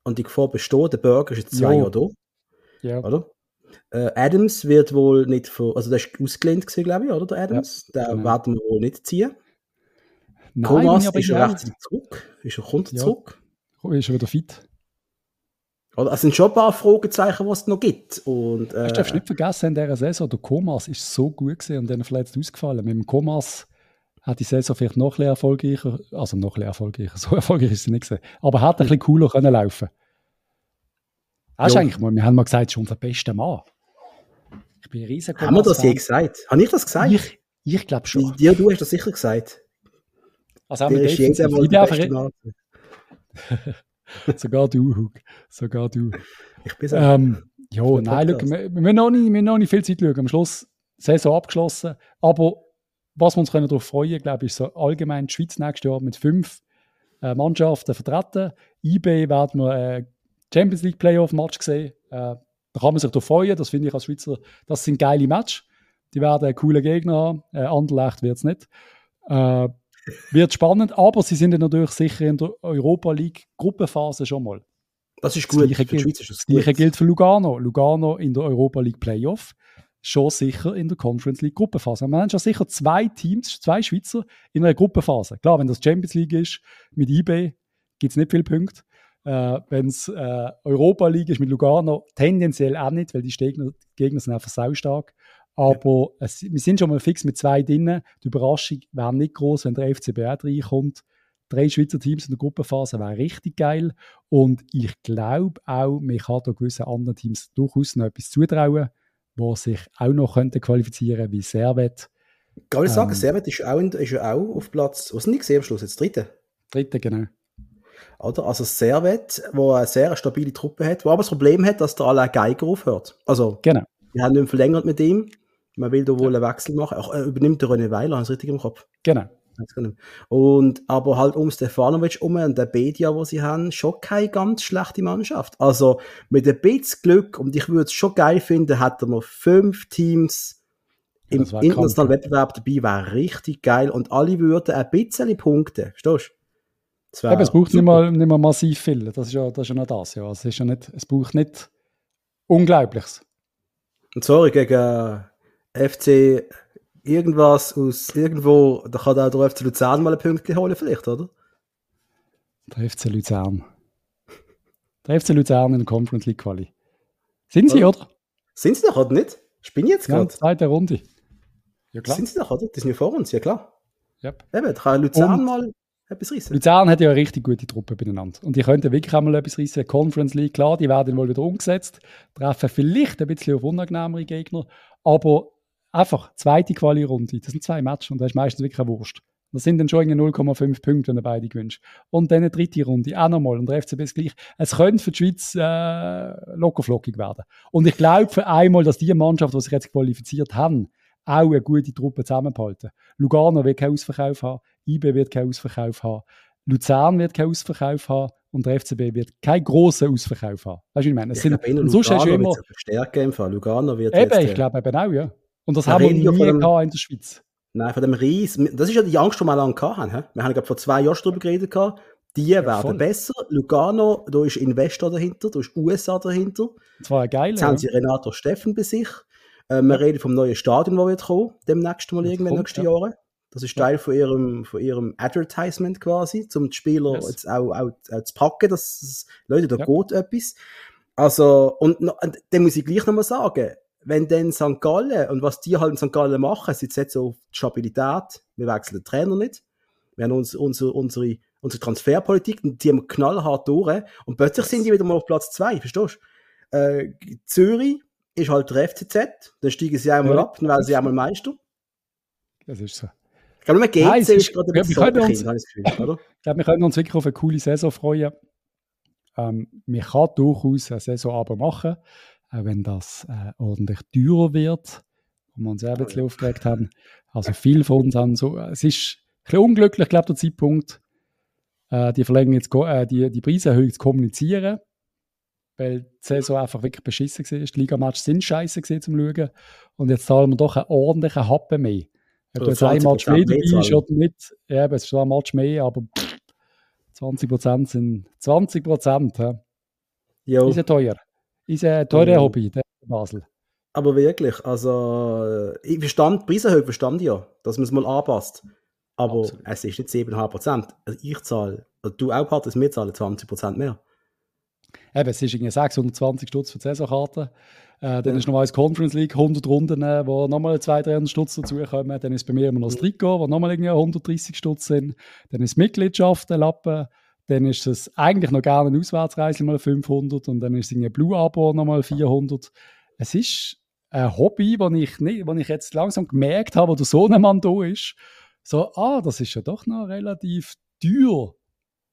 [SPEAKER 1] und die Gefahr besteht, der Burger ist jetzt zwei Jahre da, ja. oder? Äh, Adams wird wohl nicht für, also der ist ausgelehnt gewesen, glaube ich, oder der Adams? Ja, den genau. werden wir wohl nicht ziehen. Nein, Thomas ist er rechtzeitig zurück, ist er kommt ja. zurück.
[SPEAKER 2] Ist er wieder fit?
[SPEAKER 1] Oder, es sind schon ein paar Fragezeichen, die es noch gibt. Und, äh,
[SPEAKER 2] du darfst nicht vergessen, in dieser Saison, der Komas ist so gut gewesen und dann vielleicht ausgefallen. Mit dem Komas hat die Saison vielleicht noch ein erfolgreicher, also noch ein erfolgreicher, so erfolgreich ist sie nicht gewesen, aber hat ein bisschen cooler können laufen. Das ist eigentlich mal, wir haben mal gesagt, es ist unser bester Mann.
[SPEAKER 1] Ich bin ein riesiger Haben wir das je gesagt? Habe ich das gesagt?
[SPEAKER 2] Ich, ich glaube schon.
[SPEAKER 1] Ja, du hast das sicher gesagt.
[SPEAKER 2] Also haben wir definitiv. Sogar du, Hug. Sogar du.
[SPEAKER 1] Ich bin
[SPEAKER 2] ähm, Ja, nein, schau, wir, wir, noch nicht, wir noch nicht viel Zeit schauen. Am Schluss Saison abgeschlossen. Aber was wir uns darauf freuen können, glaube ich, ist so allgemein die Schweiz nächstes Jahr mit fünf äh, Mannschaften vertreten. IB werden wir äh, Champions League Playoff Match sehen. Äh, da kann man sich darauf freuen. Das finde ich als Schweizer, das sind geile Match. Die werden coolen Gegner haben. Äh, Anderlecht wird es nicht. Äh, wird spannend, aber sie sind natürlich sicher in der Europa League Gruppenphase schon mal.
[SPEAKER 1] Das ist gut.
[SPEAKER 2] Das Gleiche, gilt, das, das Gleiche gilt für Lugano. Lugano in der Europa League Playoff schon sicher in der Conference League Gruppenphase. Wir haben schon sicher zwei Teams, zwei Schweizer in einer Gruppenphase. Klar, wenn das Champions League ist mit IB, gibt es nicht viele Punkte. Äh, wenn es äh, Europa League ist mit Lugano, tendenziell auch nicht, weil die Gegner, Gegner sind einfach saustark. Aber ja. es, wir sind schon mal fix mit zwei drinnen. Die Überraschung wäre nicht groß, wenn der FCB auch reinkommt. Drei Schweizer Teams in der Gruppenphase wäre richtig geil. Und ich glaube auch, man kann da gewissen anderen Teams durchaus noch etwas zutrauen, die sich auch noch könnten qualifizieren wie Servet.
[SPEAKER 1] Kann ich sagen, ähm, Servet ist, auch in, ist ja auch auf Platz, was sind die gesehen am Schluss? Jetzt dritte?
[SPEAKER 2] Dritte, genau.
[SPEAKER 1] Oder? Also Servet, wo eine sehr stabile Truppe hat, wo aber das Problem hat, dass der alle Geiger aufhört. Also,
[SPEAKER 2] genau.
[SPEAKER 1] wir haben ihn verlängert mit ihm Man will da wohl ja. einen Wechsel machen. Ach, übernimmt der René Weiler, du richtig im Kopf?
[SPEAKER 2] Genau.
[SPEAKER 1] Und, aber halt um Stefanovic um und der Bedia, wo sie haben, schon keine ganz schlechte Mannschaft. Also, mit ein bisschen Glück, und ich würde es schon geil finden, hätten wir fünf Teams im internationalen Wettbewerb dabei, wäre richtig geil. Und alle würden ein bisschen punkten. Verstehst
[SPEAKER 2] du? Es braucht nicht mal, nicht mal massiv viel. Das ist ja, das ist ja noch das. Ja. Es, ist ja nicht, es braucht nicht Unglaubliches.
[SPEAKER 1] Und sorry, gegen FC irgendwas aus irgendwo, da kann auch der FC Luzern mal ein Pünktchen holen, vielleicht, oder?
[SPEAKER 2] Der FC Luzern. Der FC Luzern in der Conference League Quali. Sind sie, oder?
[SPEAKER 1] Sind sie doch, oder nicht? Ich bin jetzt gerade. Ja,
[SPEAKER 2] zweite Runde.
[SPEAKER 1] Ja, klar. Sind sie doch, oder? Die sind ja vor uns, ja klar.
[SPEAKER 2] Yep.
[SPEAKER 1] Eben, da kann Luzern Und mal etwas reissen.
[SPEAKER 2] Luzern hat ja eine richtig gute Truppe beieinander. Und die könnten wirklich einmal etwas reissen. Conference League, klar, die werden wohl wieder umgesetzt. Treffen vielleicht ein bisschen auf unangenehmere Gegner. Aber Einfach, zweite Quali-Runde. Das sind zwei Matches und da ist meistens wirklich eine Wurst. Das sind dann schon 0,5 Punkte, wenn du beide gewinnst. Und dann eine dritte Runde, auch nochmal. Und der FCB ist gleich. Es könnte für die Schweiz äh, lockerflockig werden. Und ich glaube für einmal, dass die Mannschaft, die sich jetzt qualifiziert haben, auch eine gute Truppe zusammenhalten. Lugano wird keinen Ausverkauf haben, IB wird keinen Ausverkauf haben, Luzern wird keinen Ausverkauf haben und der FCB wird keinen grossen Ausverkauf haben. Weißt du, ich meine? Es sind,
[SPEAKER 1] und sonst hast du immer... Stärke im Fall. Lugano wird
[SPEAKER 2] Eben, ich glaube eben auch, ja. Und das haben wir nie dem, in der Schweiz.
[SPEAKER 1] Nein, von dem Ries. Das ist ja die Angst, die wir lange hatten. Wir haben gerade vor zwei Jahren darüber geredet. Die ja, werden voll. besser. Lugano, da ist Investor dahinter, da ist USA dahinter.
[SPEAKER 2] Das war geil.
[SPEAKER 1] Jetzt ja. haben sie Renato Steffen bei sich. Äh, wir reden vom neuen Stadion, das wird kommen, demnächst mal irgendwann in den nächsten ja. Jahren. Das ist Teil von ihrem, von ihrem Advertisement quasi, um die Spieler yes. jetzt auch, auch, auch, zu packen, dass, Leute, da ja. geht etwas. Also, und, und dann muss ich gleich nochmal sagen, wenn dann St. Gallen und was die halt in St. Gallen machen, sie setzen auf die Stabilität, wir wechseln den Trainer nicht, wir haben uns, unsere, unsere, unsere Transferpolitik, die haben knallhart durch und plötzlich sind die wieder mal auf Platz 2, verstehst du? Äh, Zürich ist halt der FCZ, dann steigen sie einmal ja. ab, dann werden sie einmal Meister.
[SPEAKER 2] Das ist so.
[SPEAKER 1] Ich glaube, nur GC Nein, ist, ist gerade ein
[SPEAKER 2] wir uns, Gefühl, oder? Ich glaube, wir können uns wirklich auf eine coole Saison freuen. Ähm, man kann durchaus eine Saison aber machen auch wenn das äh, ordentlich teurer wird, wo wir uns auch ein bisschen oh, aufgeregt haben. Also viel von uns haben so, es ist ein bisschen unglücklich, glaube der Zeitpunkt, äh, die Verlängerung jetzt, äh, die, die Preiserhöhung zu kommunizieren, weil die Saison einfach wirklich beschissen war. Die Ligamatches sind scheiße zum Schauen und jetzt zahlen wir doch einen ordentlichen Happen mehr. Ob du jetzt ein Match mehr dabei bist oder nicht, ja, es ist schon ein Match mehr, aber 20% sind 20%. Ja. Jo. Ist ja teuer. Ist ein teurer Hobby, der Basel.
[SPEAKER 1] Aber wirklich, also äh, ich verstand, die Preiserhöhung verstand ich ja, dass man es mal anpasst. Aber Absolut. es ist nicht 7,5%. Also ich zahle, also du auch, Partys, wir zahlen 20% mehr.
[SPEAKER 2] Eben, es ist irgendwie 620 Stutz für die Saisonkarte. Äh, dann ja. ist nochmal das Conference League 100 Runden, äh, wo nochmal 200, 300 Stutz dazukommen. Dann ist bei mir immer noch das Trikot, wo nochmal irgendwie 130 Stutz sind. Dann ist Mitgliedschaft, der Lappen dann ist es eigentlich noch gerne eine Auswärtsreise mal 500 und dann ist es ein Blue-Abo nochmal 400. Es ist ein Hobby, das ich, nicht, ich jetzt langsam gemerkt habe, wo der Sohnemann da ist. So, ah, das ist ja doch noch relativ teuer.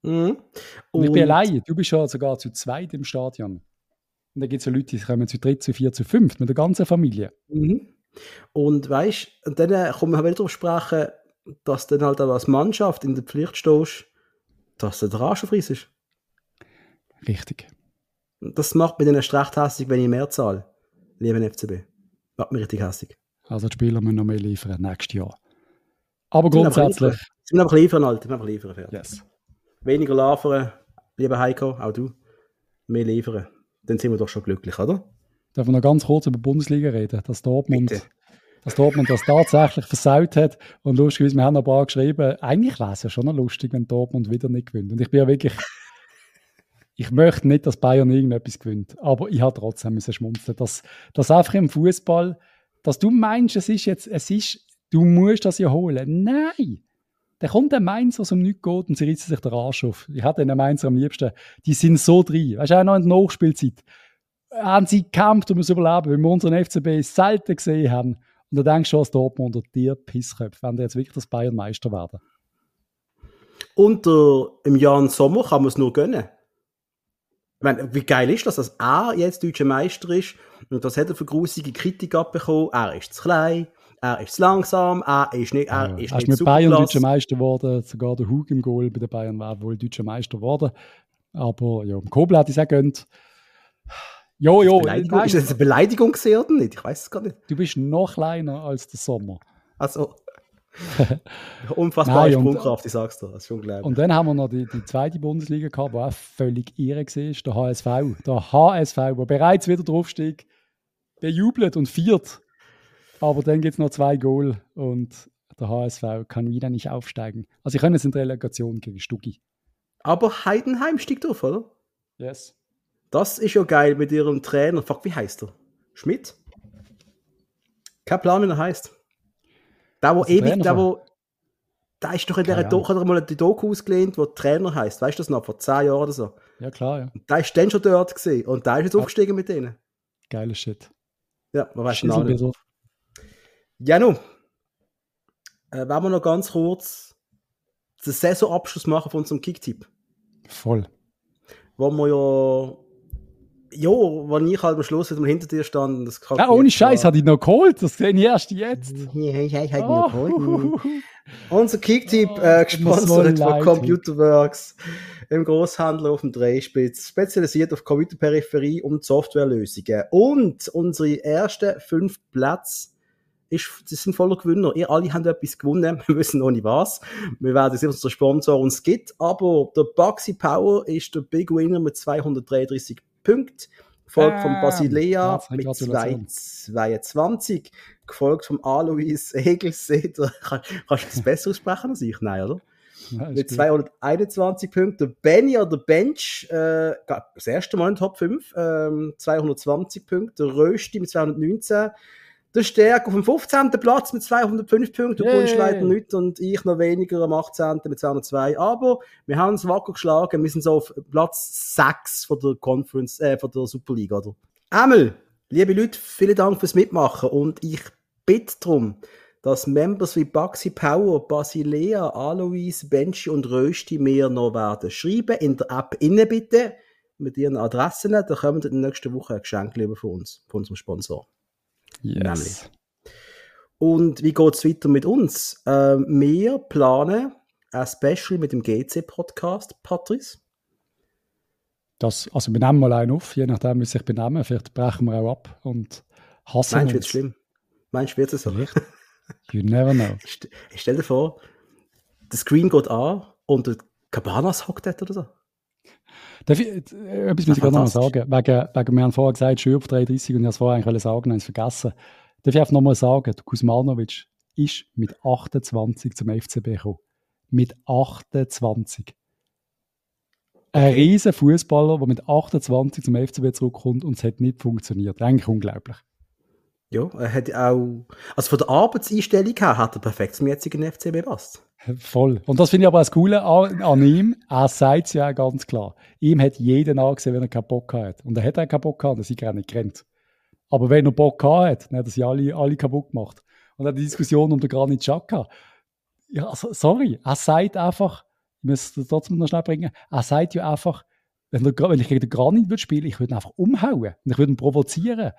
[SPEAKER 2] Mhm. Und, ich bin allein. Du bist ja sogar zu zweit im Stadion. Und da gibt es ja Leute, die kommen zu dritt, zu vier, zu fünf mit der ganzen Familie.
[SPEAKER 1] Mhm. Und weißt und dann äh, kommen wir wieder darauf sprechen, dass du dann halt als Mannschaft in der Pflicht stehst, dass der Arschenfries ist.
[SPEAKER 2] Richtig.
[SPEAKER 1] Das macht mich dann erst recht hässlich, wenn ich mehr zahle, lieber FCB. Macht mich richtig hässlich.
[SPEAKER 2] Also die Spieler müssen noch mehr liefern nächstes Jahr. Aber grundsätzlich...
[SPEAKER 1] Sie müssen einfach liefern, Alter. Sie müssen einfach liefern. Fertig.
[SPEAKER 2] Yes.
[SPEAKER 1] Weniger liefern, lieber Heiko, auch du. Mehr liefern. Dann sind wir doch schon glücklich, oder?
[SPEAKER 2] Darf wir noch ganz kurz über die Bundesliga reden? Dass Dortmund... Bitte dass Dortmund das tatsächlich versaut hat. Und lustigerweise, wir haben noch ein paar geschrieben, eigentlich wäre es ja schon noch lustig, wenn Dortmund wieder nicht gewinnt. Und ich bin ja wirklich, ich möchte nicht, dass Bayern irgendetwas gewinnt, aber ich habe trotzdem müssen schmunzeln, dass, dass einfach im Fußball, dass du meinst, es ist jetzt, es ist, du musst das ja holen. Nein! Da kommt ein Mainz, was um nichts geht und sie reißen sich den Arsch auf. Ich hatte den Mainzer am liebsten. Die sind so drin. Weißt du, auch noch in der Nachspielzeit haben sie gekämpft, um zu überleben, weil wir unseren FCB selten gesehen haben. Und du denkst schon als Dortmunder, dir Pissköpfe, wenn die jetzt wirklich das Bayern Meister werden.
[SPEAKER 1] Und äh, im Jahr Sommer kann man es nur gönnen. meine, wie geil ist das, dass er jetzt deutscher Meister ist und das hat er für grusige Kritik abbekommen. Er ist zu klein, er ist langsam, er ist nicht, er
[SPEAKER 2] Ja,
[SPEAKER 1] ist
[SPEAKER 2] er ist
[SPEAKER 1] nicht
[SPEAKER 2] mit Bayern deutscher Meister geworden, sogar der Hug im Goal bei den Bayern war wohl deutscher Meister geworden. Aber ja, im Kobel hat es auch gönnt. Jo, jo,
[SPEAKER 1] ist das eine Beleidigung gesehen oder nicht? Ich weiß es gar nicht.
[SPEAKER 2] du bist noch kleiner als der Sommer.
[SPEAKER 1] Also, unfassbare
[SPEAKER 2] Nein, und-
[SPEAKER 1] Sprungkraft, ich sag's dir. Das ist unglaublich.
[SPEAKER 2] Und dann haben wir noch die, die zweite Bundesliga gehabt, die auch völlig irre war, der HSV. Der HSV, der bereits wieder draufsteigt, bejubelt und viert. Aber dann gibt es noch zwei Goal und der HSV kann wieder nicht aufsteigen. Also, ich können es in der Relegation gegen Stuggi.
[SPEAKER 1] Aber Heidenheim steigt auf, oder?
[SPEAKER 2] Yes.
[SPEAKER 1] Das ist ja geil mit ihrem Trainer. Fuck, wie heißt er? Schmidt? Kein Plan, wie er heißt. Der, wo ewig,
[SPEAKER 2] von?
[SPEAKER 1] wo. Da ist doch in der Doku, hat er mal die Doku ausgelehnt, wo Trainer heißt. Weißt du das noch? Vor zehn Jahren oder so.
[SPEAKER 2] Ja, klar, ja.
[SPEAKER 1] Da ist dann schon dort gesehen. Und da ist jetzt
[SPEAKER 2] Ja.
[SPEAKER 1] aufgestiegen mit denen.
[SPEAKER 2] Geiler Shit.
[SPEAKER 1] Ja, man weiß genau nicht.
[SPEAKER 2] Schießelbitter.
[SPEAKER 1] Ja, nun. Äh, wollen wir noch ganz kurz den Saisonabschluss machen von unserem Kicktipp.
[SPEAKER 2] Voll.
[SPEAKER 1] Wo wir ja. Ja, wo ich halt am Schluss wieder mal hinter dir stand. Das kann
[SPEAKER 2] Ja, ohne Scheiß, hat ich noch geholt. Das sehe ich erst jetzt.
[SPEAKER 1] Ja, ich habe
[SPEAKER 2] Oh,
[SPEAKER 1] noch geholt. Unser Kicktipp,
[SPEAKER 2] Oh,
[SPEAKER 1] äh, gesponsert von. Computerworks, im Großhandel auf dem Dreispitz, spezialisiert auf Computerperipherie und Softwarelösungen. Und unsere ersten fünf Plätze ist, das sind voller Gewinner. Ihr alle habt etwas gewonnen. Wir wissen noch nicht was. Wir werden sehen, was der Sponsor uns gibt. Aber der Baxi Power ist der Big Winner mit 233 Punkten. Gefolgt von
[SPEAKER 2] Bam.
[SPEAKER 1] Basilea
[SPEAKER 2] Herzliche
[SPEAKER 1] mit
[SPEAKER 2] Gratulation.
[SPEAKER 1] 222. Gefolgt vom Alois Egelseder. Kann- Kannst du das besser aussprechen als ich? Nein, oder?
[SPEAKER 2] Ja,
[SPEAKER 1] Mit
[SPEAKER 2] gut.
[SPEAKER 1] 221 Punkten. Der Benny oder Bench, äh, das erste Mal in den Top 5, ähm, 220 Punkte. Der Rösti mit 219. Der Stärk auf dem 15. Platz mit 205 Punkten. Du
[SPEAKER 2] Yay.
[SPEAKER 1] kommst leider nicht und ich noch weniger am 18. mit 202. Aber wir haben uns wacker geschlagen. Wir sind so auf Platz 6 von der Conference, äh, von der Superliga, oder? Emil, liebe Leute, vielen Dank fürs Mitmachen und ich bitte darum, dass Members wie Baxi Power, Basilea, Alois, Benchi und Rösti mir noch werden schreiben. In der App innen bitte mit ihren Adressen. Da kommen in der nächsten Woche ein Geschenk lieber von uns, von unserem Sponsor.
[SPEAKER 2] Yes.
[SPEAKER 1] Und wie geht es weiter mit uns? Ähm, wir planen ein Special mit dem GC-Podcast, Patrice.
[SPEAKER 2] Das, also wir nehmen mal einen auf, je nachdem, wie sich benehmen. Vielleicht brechen wir auch ab und hassen
[SPEAKER 1] Meinst du, wird schlimm? Meinst du, wird es so?
[SPEAKER 2] Vielleicht. You never know.
[SPEAKER 1] St stell dir vor, der Screen geht an und der Cabanas hockt dort oder so.
[SPEAKER 2] Darf ich, äh, etwas muss ich gerade noch sagen. Wegen, wegen, wir haben vorher gesagt, Schürf 33 und ich habe es vorher eigentlich sagen, habe es vergessen. Darf ich einfach noch mal sagen, Kuzmanovic ist mit 28 zum FCB gekommen. Mit 28. Ein riesen Fußballer, der mit 28 zum FCB zurückkommt und es hat nicht funktioniert. Eigentlich unglaublich.
[SPEAKER 1] Ja, er hat auch, also von der Arbeitseinstellung her hat er perfekt zum jetzigen FCB gepasst.
[SPEAKER 2] Voll. Und das finde ich aber das Coole an, an ihm. Er sagt es ja auch ganz klar. Ihm hat jeden angesehen, wenn er keinen Bock hat. Und er hat auch keinen Bock gehabt, dann ist auch nicht gerannt. Aber wenn er Bock gehabt hat, dann hat er sie alle, alle kaputt gemacht. Und dann die Diskussion um den Granit Xhaka. Ja, sorry. Er sagt einfach, ich muss es trotzdem noch schnell bringen, er sagt ja einfach, wenn, der, wenn ich gegen den Granit würde spielen, ich würde ihn einfach umhauen. Und ich würde ihn provozieren.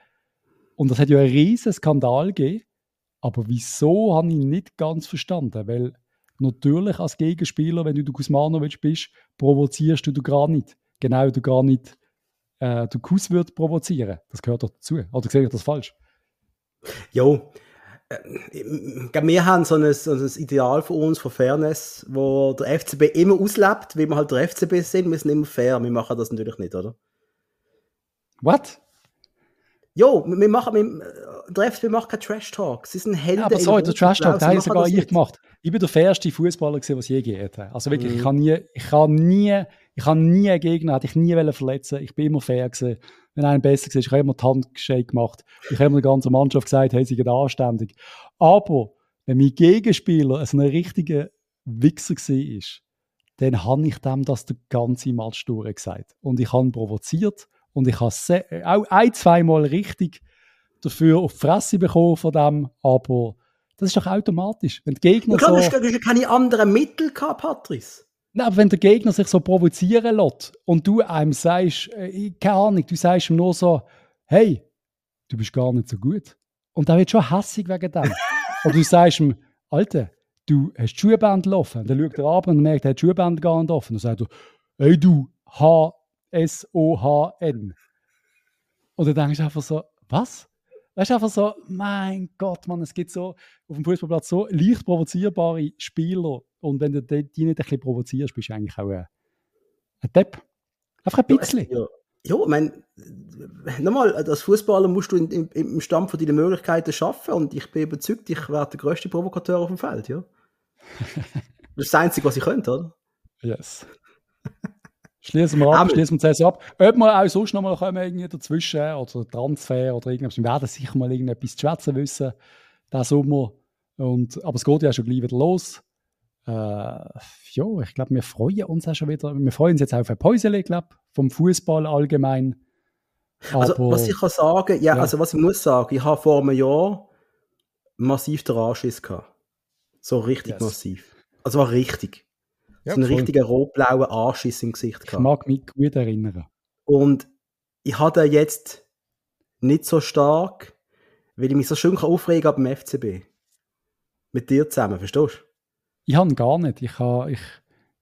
[SPEAKER 2] Und das hat ja einen riesen Skandal gegeben. Aber wieso habe ich nicht ganz verstanden? Weil natürlich als Gegenspieler, wenn du der Kuzmanovic bist, provozierst du den Granit. Genau, der Granit, äh, der Kus wird provozieren. Das gehört doch dazu. Oder sehe ich das falsch?
[SPEAKER 1] Jo, äh, wir haben so ein, so ein Ideal von uns, von Fairness, wo der FCB immer auslebt, wie wir halt der FCB sind. Wir sind immer fair. Wir machen das natürlich nicht, oder?
[SPEAKER 2] What?
[SPEAKER 1] Jo, wir machen, wir, der FCB macht keinen Trash-Talk. Sie sind Helden.
[SPEAKER 2] Ja, aber sorry,
[SPEAKER 1] der
[SPEAKER 2] Trash Talk, den habe ich sogar
[SPEAKER 1] machen
[SPEAKER 2] ich gemacht. Ich bin der fairste Fußballer gewesen, was je gegeben hat. Also wirklich,
[SPEAKER 1] Mhm.
[SPEAKER 2] ich kann nie, ich kann nie, ich kann nie einen Gegner, hätte ich nie verletzen. Ich bin immer fair gewesen. Wenn einer besser war, ich habe immer die Handshake gemacht. Ich habe immer der ganzen Mannschaft gesagt, hey, sie sind anständig. Aber wenn mein Gegenspieler so ein richtiger Wichser war, dann habe ich dem das den ganzen Match durch gesagt. Und ich habe ihn provoziert und ich habe auch ein, zweimal richtig dafür auf die Fresse bekommen von dem, aber das ist doch automatisch. Wenn die Gegner
[SPEAKER 1] Ja, klar,
[SPEAKER 2] so...
[SPEAKER 1] du du keine anderen Mittel gehabt, Patrice.
[SPEAKER 2] Nein, aber wenn der Gegner sich so provozieren lässt und du einem sagst, äh, keine Ahnung, du sagst ihm nur so, hey, du bist gar nicht so gut. Und der wird schon hässig wegen dem. Oder du sagst ihm, Alter, du hast die Schuhband laufen. Und dann schaut er ab und merkt, er hat die Schuhband gar nicht offen. Und dann sagt er, hey du, H-S-O-H-N. Und dann denkst du einfach so, was? Weißt du, einfach so, mein Gott, Mann, es gibt so auf dem Fußballplatz so leicht provozierbare Spieler. Und wenn du die nicht ein bisschen provozierst, bist du eigentlich auch ein, ein Depp. Einfach ein bisschen.
[SPEAKER 1] Ja, ja ich meine, nochmal, als Fußballer musst du in, in, im Stand von deinen Möglichkeiten schaffen und ich bin überzeugt, ich werde der größte Provokateur auf dem Feld, ja. Das ist das Einzige, was ich könnte, oder?
[SPEAKER 2] Yes. Schließen wir ab, schließen wir das ab. Ob wir auch sonst noch mal kommen, irgendwie dazwischen oder Transfer oder irgendwas. Wir werden sicher mal irgendetwas zu schwätzen wissen, diesen Sommer. Und, aber es geht ja schon gleich wieder los. Äh, ja, ich glaube, wir freuen uns auch schon wieder. Wir freuen uns jetzt auch auf ein Päusele, glaube vom Fußball allgemein.
[SPEAKER 1] Also, aber, also, was ich kann sagen, ja, ja, also was ich muss sagen, ich habe vor einem Jahr massiv den Anschiss gehabt. So richtig yes. massiv. Also war richtig. Ja, so einen voll. richtigen rot-blauen Anschiss im Gesicht
[SPEAKER 2] gehabt. Ich mag mich gut erinnern.
[SPEAKER 1] Und ich hatte jetzt nicht so stark, weil ich mich so schön aufregen kann beim FCB. Mit dir zusammen, verstehst du?
[SPEAKER 2] Ich habe gar nicht. Ich, habe, ich,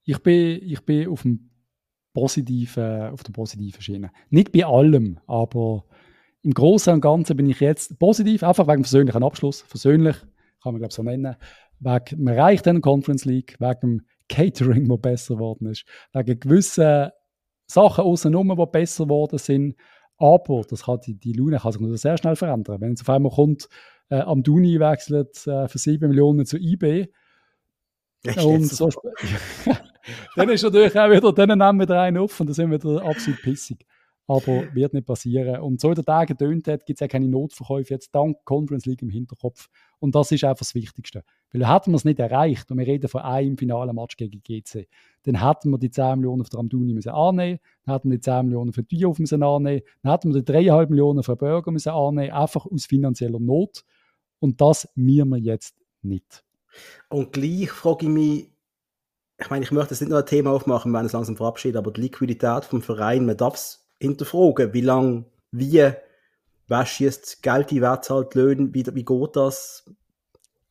[SPEAKER 2] ich, bin, ich bin auf, dem positiven, auf der positiven Schiene. Nicht bei allem, aber im Großen und Ganzen bin ich jetzt positiv, einfach wegen dem persönlichen Abschluss. Persönlich kann man glaube ich so nennen. Wegen dem Erreicht in Conference League, wegen dem Catering, das besser geworden ist, wegen gewissen Sachen außenrum, die besser geworden sind. Aber das kann die, die Laune kann sich sehr schnell verändern. Wenn es auf einmal kommt, äh, am Duni wechselt äh, für 7 Millionen zu eBay. Und so, dann ist natürlich auch wieder, dann nehmen wir einen auf und dann sind wir wieder absolut pissig aber wird nicht passieren. Und so wie der Tag getönt hat, gibt es ja keine Notverkäufe jetzt dank Conference League im Hinterkopf. Und das ist einfach das Wichtigste. Weil hätten wir es nicht erreicht, und wir reden von einem finalen Match gegen GC, dann hätten wir die 10 Millionen für Ramduni müssen annehmen, dann hätten wir die 10 Millionen für Diouf müssen annehmen, dann hätten wir die 3,5 Millionen für Burger müssen annehmen, einfach aus finanzieller Not. Und das müssen wir jetzt nicht.
[SPEAKER 1] Und gleich frage ich mich, ich meine, ich möchte jetzt nicht nur ein Thema aufmachen, wenn es langsam verabschiedet, aber die Liquidität vom Verein, man darf es hinterfragen, wie lange, wie, wer schießt Geld in, wer zahlt Löhne, wie, wie geht das?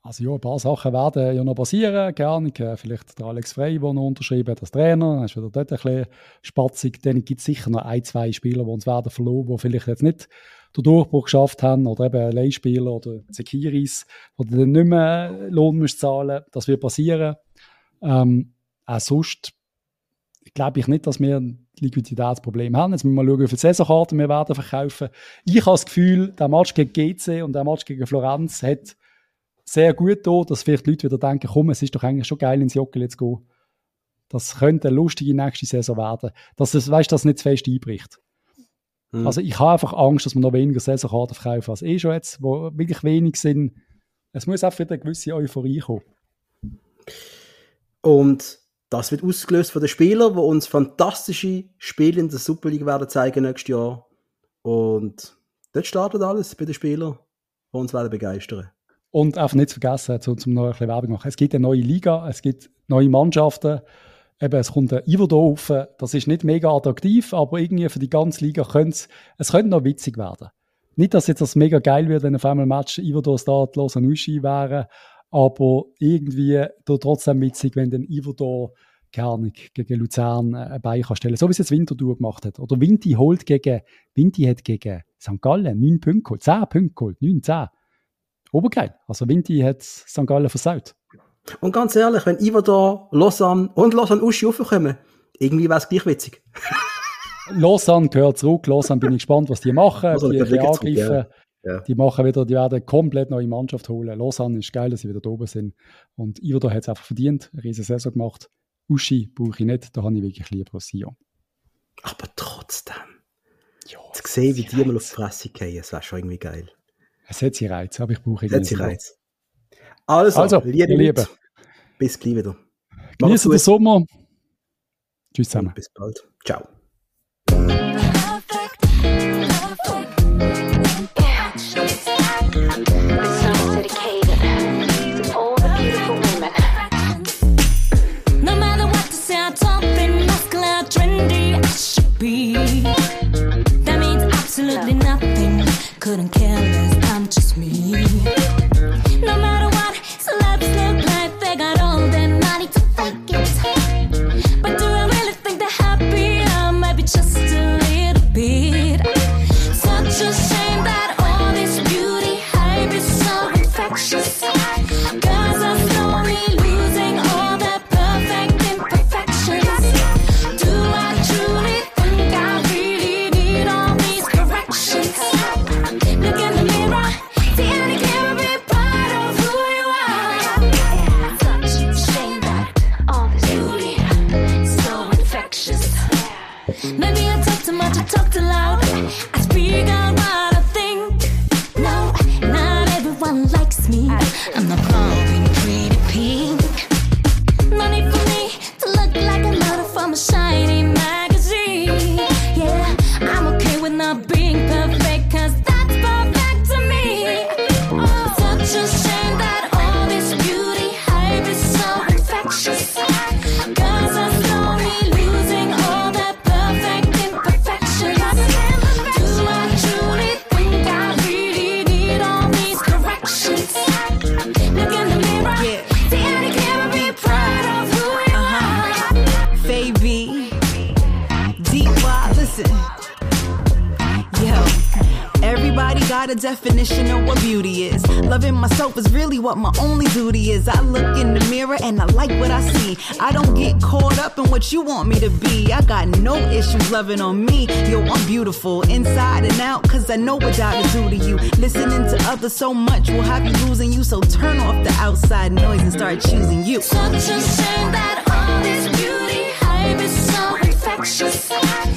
[SPEAKER 2] Also ja, ein paar Sachen werden ja noch passieren, gerne. Vielleicht der Alex Frey, der noch unterschrieben hat als Trainer, dann ist wieder dort ein bisschen spatzig. Dann gibt es sicher noch ein, zwei Spieler, die uns werden verloren, die vielleicht jetzt nicht den Durchbruch geschafft haben, oder eben Leihspieler oder Sekiris, die dann nicht mehr Lohn müssen zahlen Das wird passieren. Ähm, auch sonst glaube ich nicht, dass wir ein Liquiditätsproblem haben. Jetzt müssen wir mal schauen, wie viele Saisonkarten wir werden verkaufen. Ich habe das Gefühl, der Match gegen GC und der Match gegen Florenz hat sehr gut da, dass vielleicht Leute wieder denken, komm, es ist doch eigentlich schon geil, ins Jockel zu gehen. Das könnte eine lustige nächste Saison werden. Dass es, weißt, dass es nicht zu fest einbricht. Hm. Also ich habe einfach Angst, dass wir noch weniger Saisonkarten verkaufen als eh schon jetzt, wo wirklich wenig sind. Es muss einfach wieder eine gewisse Euphorie kommen.
[SPEAKER 1] Und das wird ausgelöst von den Spielern, die uns fantastische Spiele in der Super League werden zeigen nächstes Jahr. Und dort startet alles bei den Spielern, die uns werden begeistern.
[SPEAKER 2] Und einfach nicht zu vergessen, zum, zum noch ein bisschen Werbung machen. Es gibt eine neue Liga, es gibt neue Mannschaften. Eben, es kommt ein Ivo auf. Das ist nicht mega attraktiv, aber irgendwie für die ganze Liga könnte es, könnte noch witzig werden. Nicht, dass jetzt das mega geil wird, wenn auf einmal ein Match Ivo Start, Los und Uschi wären, aber irgendwie trotzdem witzig, wenn dann Ivo da keine gegen Luzern äh, ein Bein kann stellen So wie es jetzt Winterthur gemacht hat. Oder Vinti holt gegen, Vinti hat gegen St. Gallen 9 Punkte geholt, 10 Punkte geholt, 9, 10. Obergeil. Also Vinti hat St. Gallen versaut.
[SPEAKER 1] Und ganz ehrlich, wenn Ivo da, Lausanne und Lausanne Uschi raufkommen, irgendwie wäre es gleich witzig.
[SPEAKER 2] Lausanne gehört zurück. Lausanne bin ich gespannt, was die machen. Also, die, die angreifen. Ja. Ja. Die machen wieder, die werden komplett neue Mannschaft holen. Lausanne ist geil, dass sie wieder da oben sind. Und Ivo hat es einfach verdient, eine riesige Saison gemacht. Uschi brauche ich nicht, da habe ich wirklich lieber Sion.
[SPEAKER 1] Aber trotzdem. Ja, zu sehen, wie die mal auf die Fresse gehen, das wäre schon irgendwie geil.
[SPEAKER 2] Es hat seinen Reiz, aber ich brauche
[SPEAKER 1] ihn. Es hat seinen Reiz. Also, also liebe, liebe. bis gleich wieder.
[SPEAKER 2] Genießen den Sommer. Tschüss zusammen.
[SPEAKER 1] bis bald. Ciao.
[SPEAKER 3] couldn't definition of what beauty is. Loving myself is really what my only duty is. I look in the mirror and I like what I see. I don't get caught up in what you want me to be. I got no issues loving on me. Yo, I'm beautiful inside and out, cause I know what I do to you. Listening to others so much will have you losing you. So turn off the outside noise and start choosing you.
[SPEAKER 4] Such a shame that all this beauty hype is so infectious.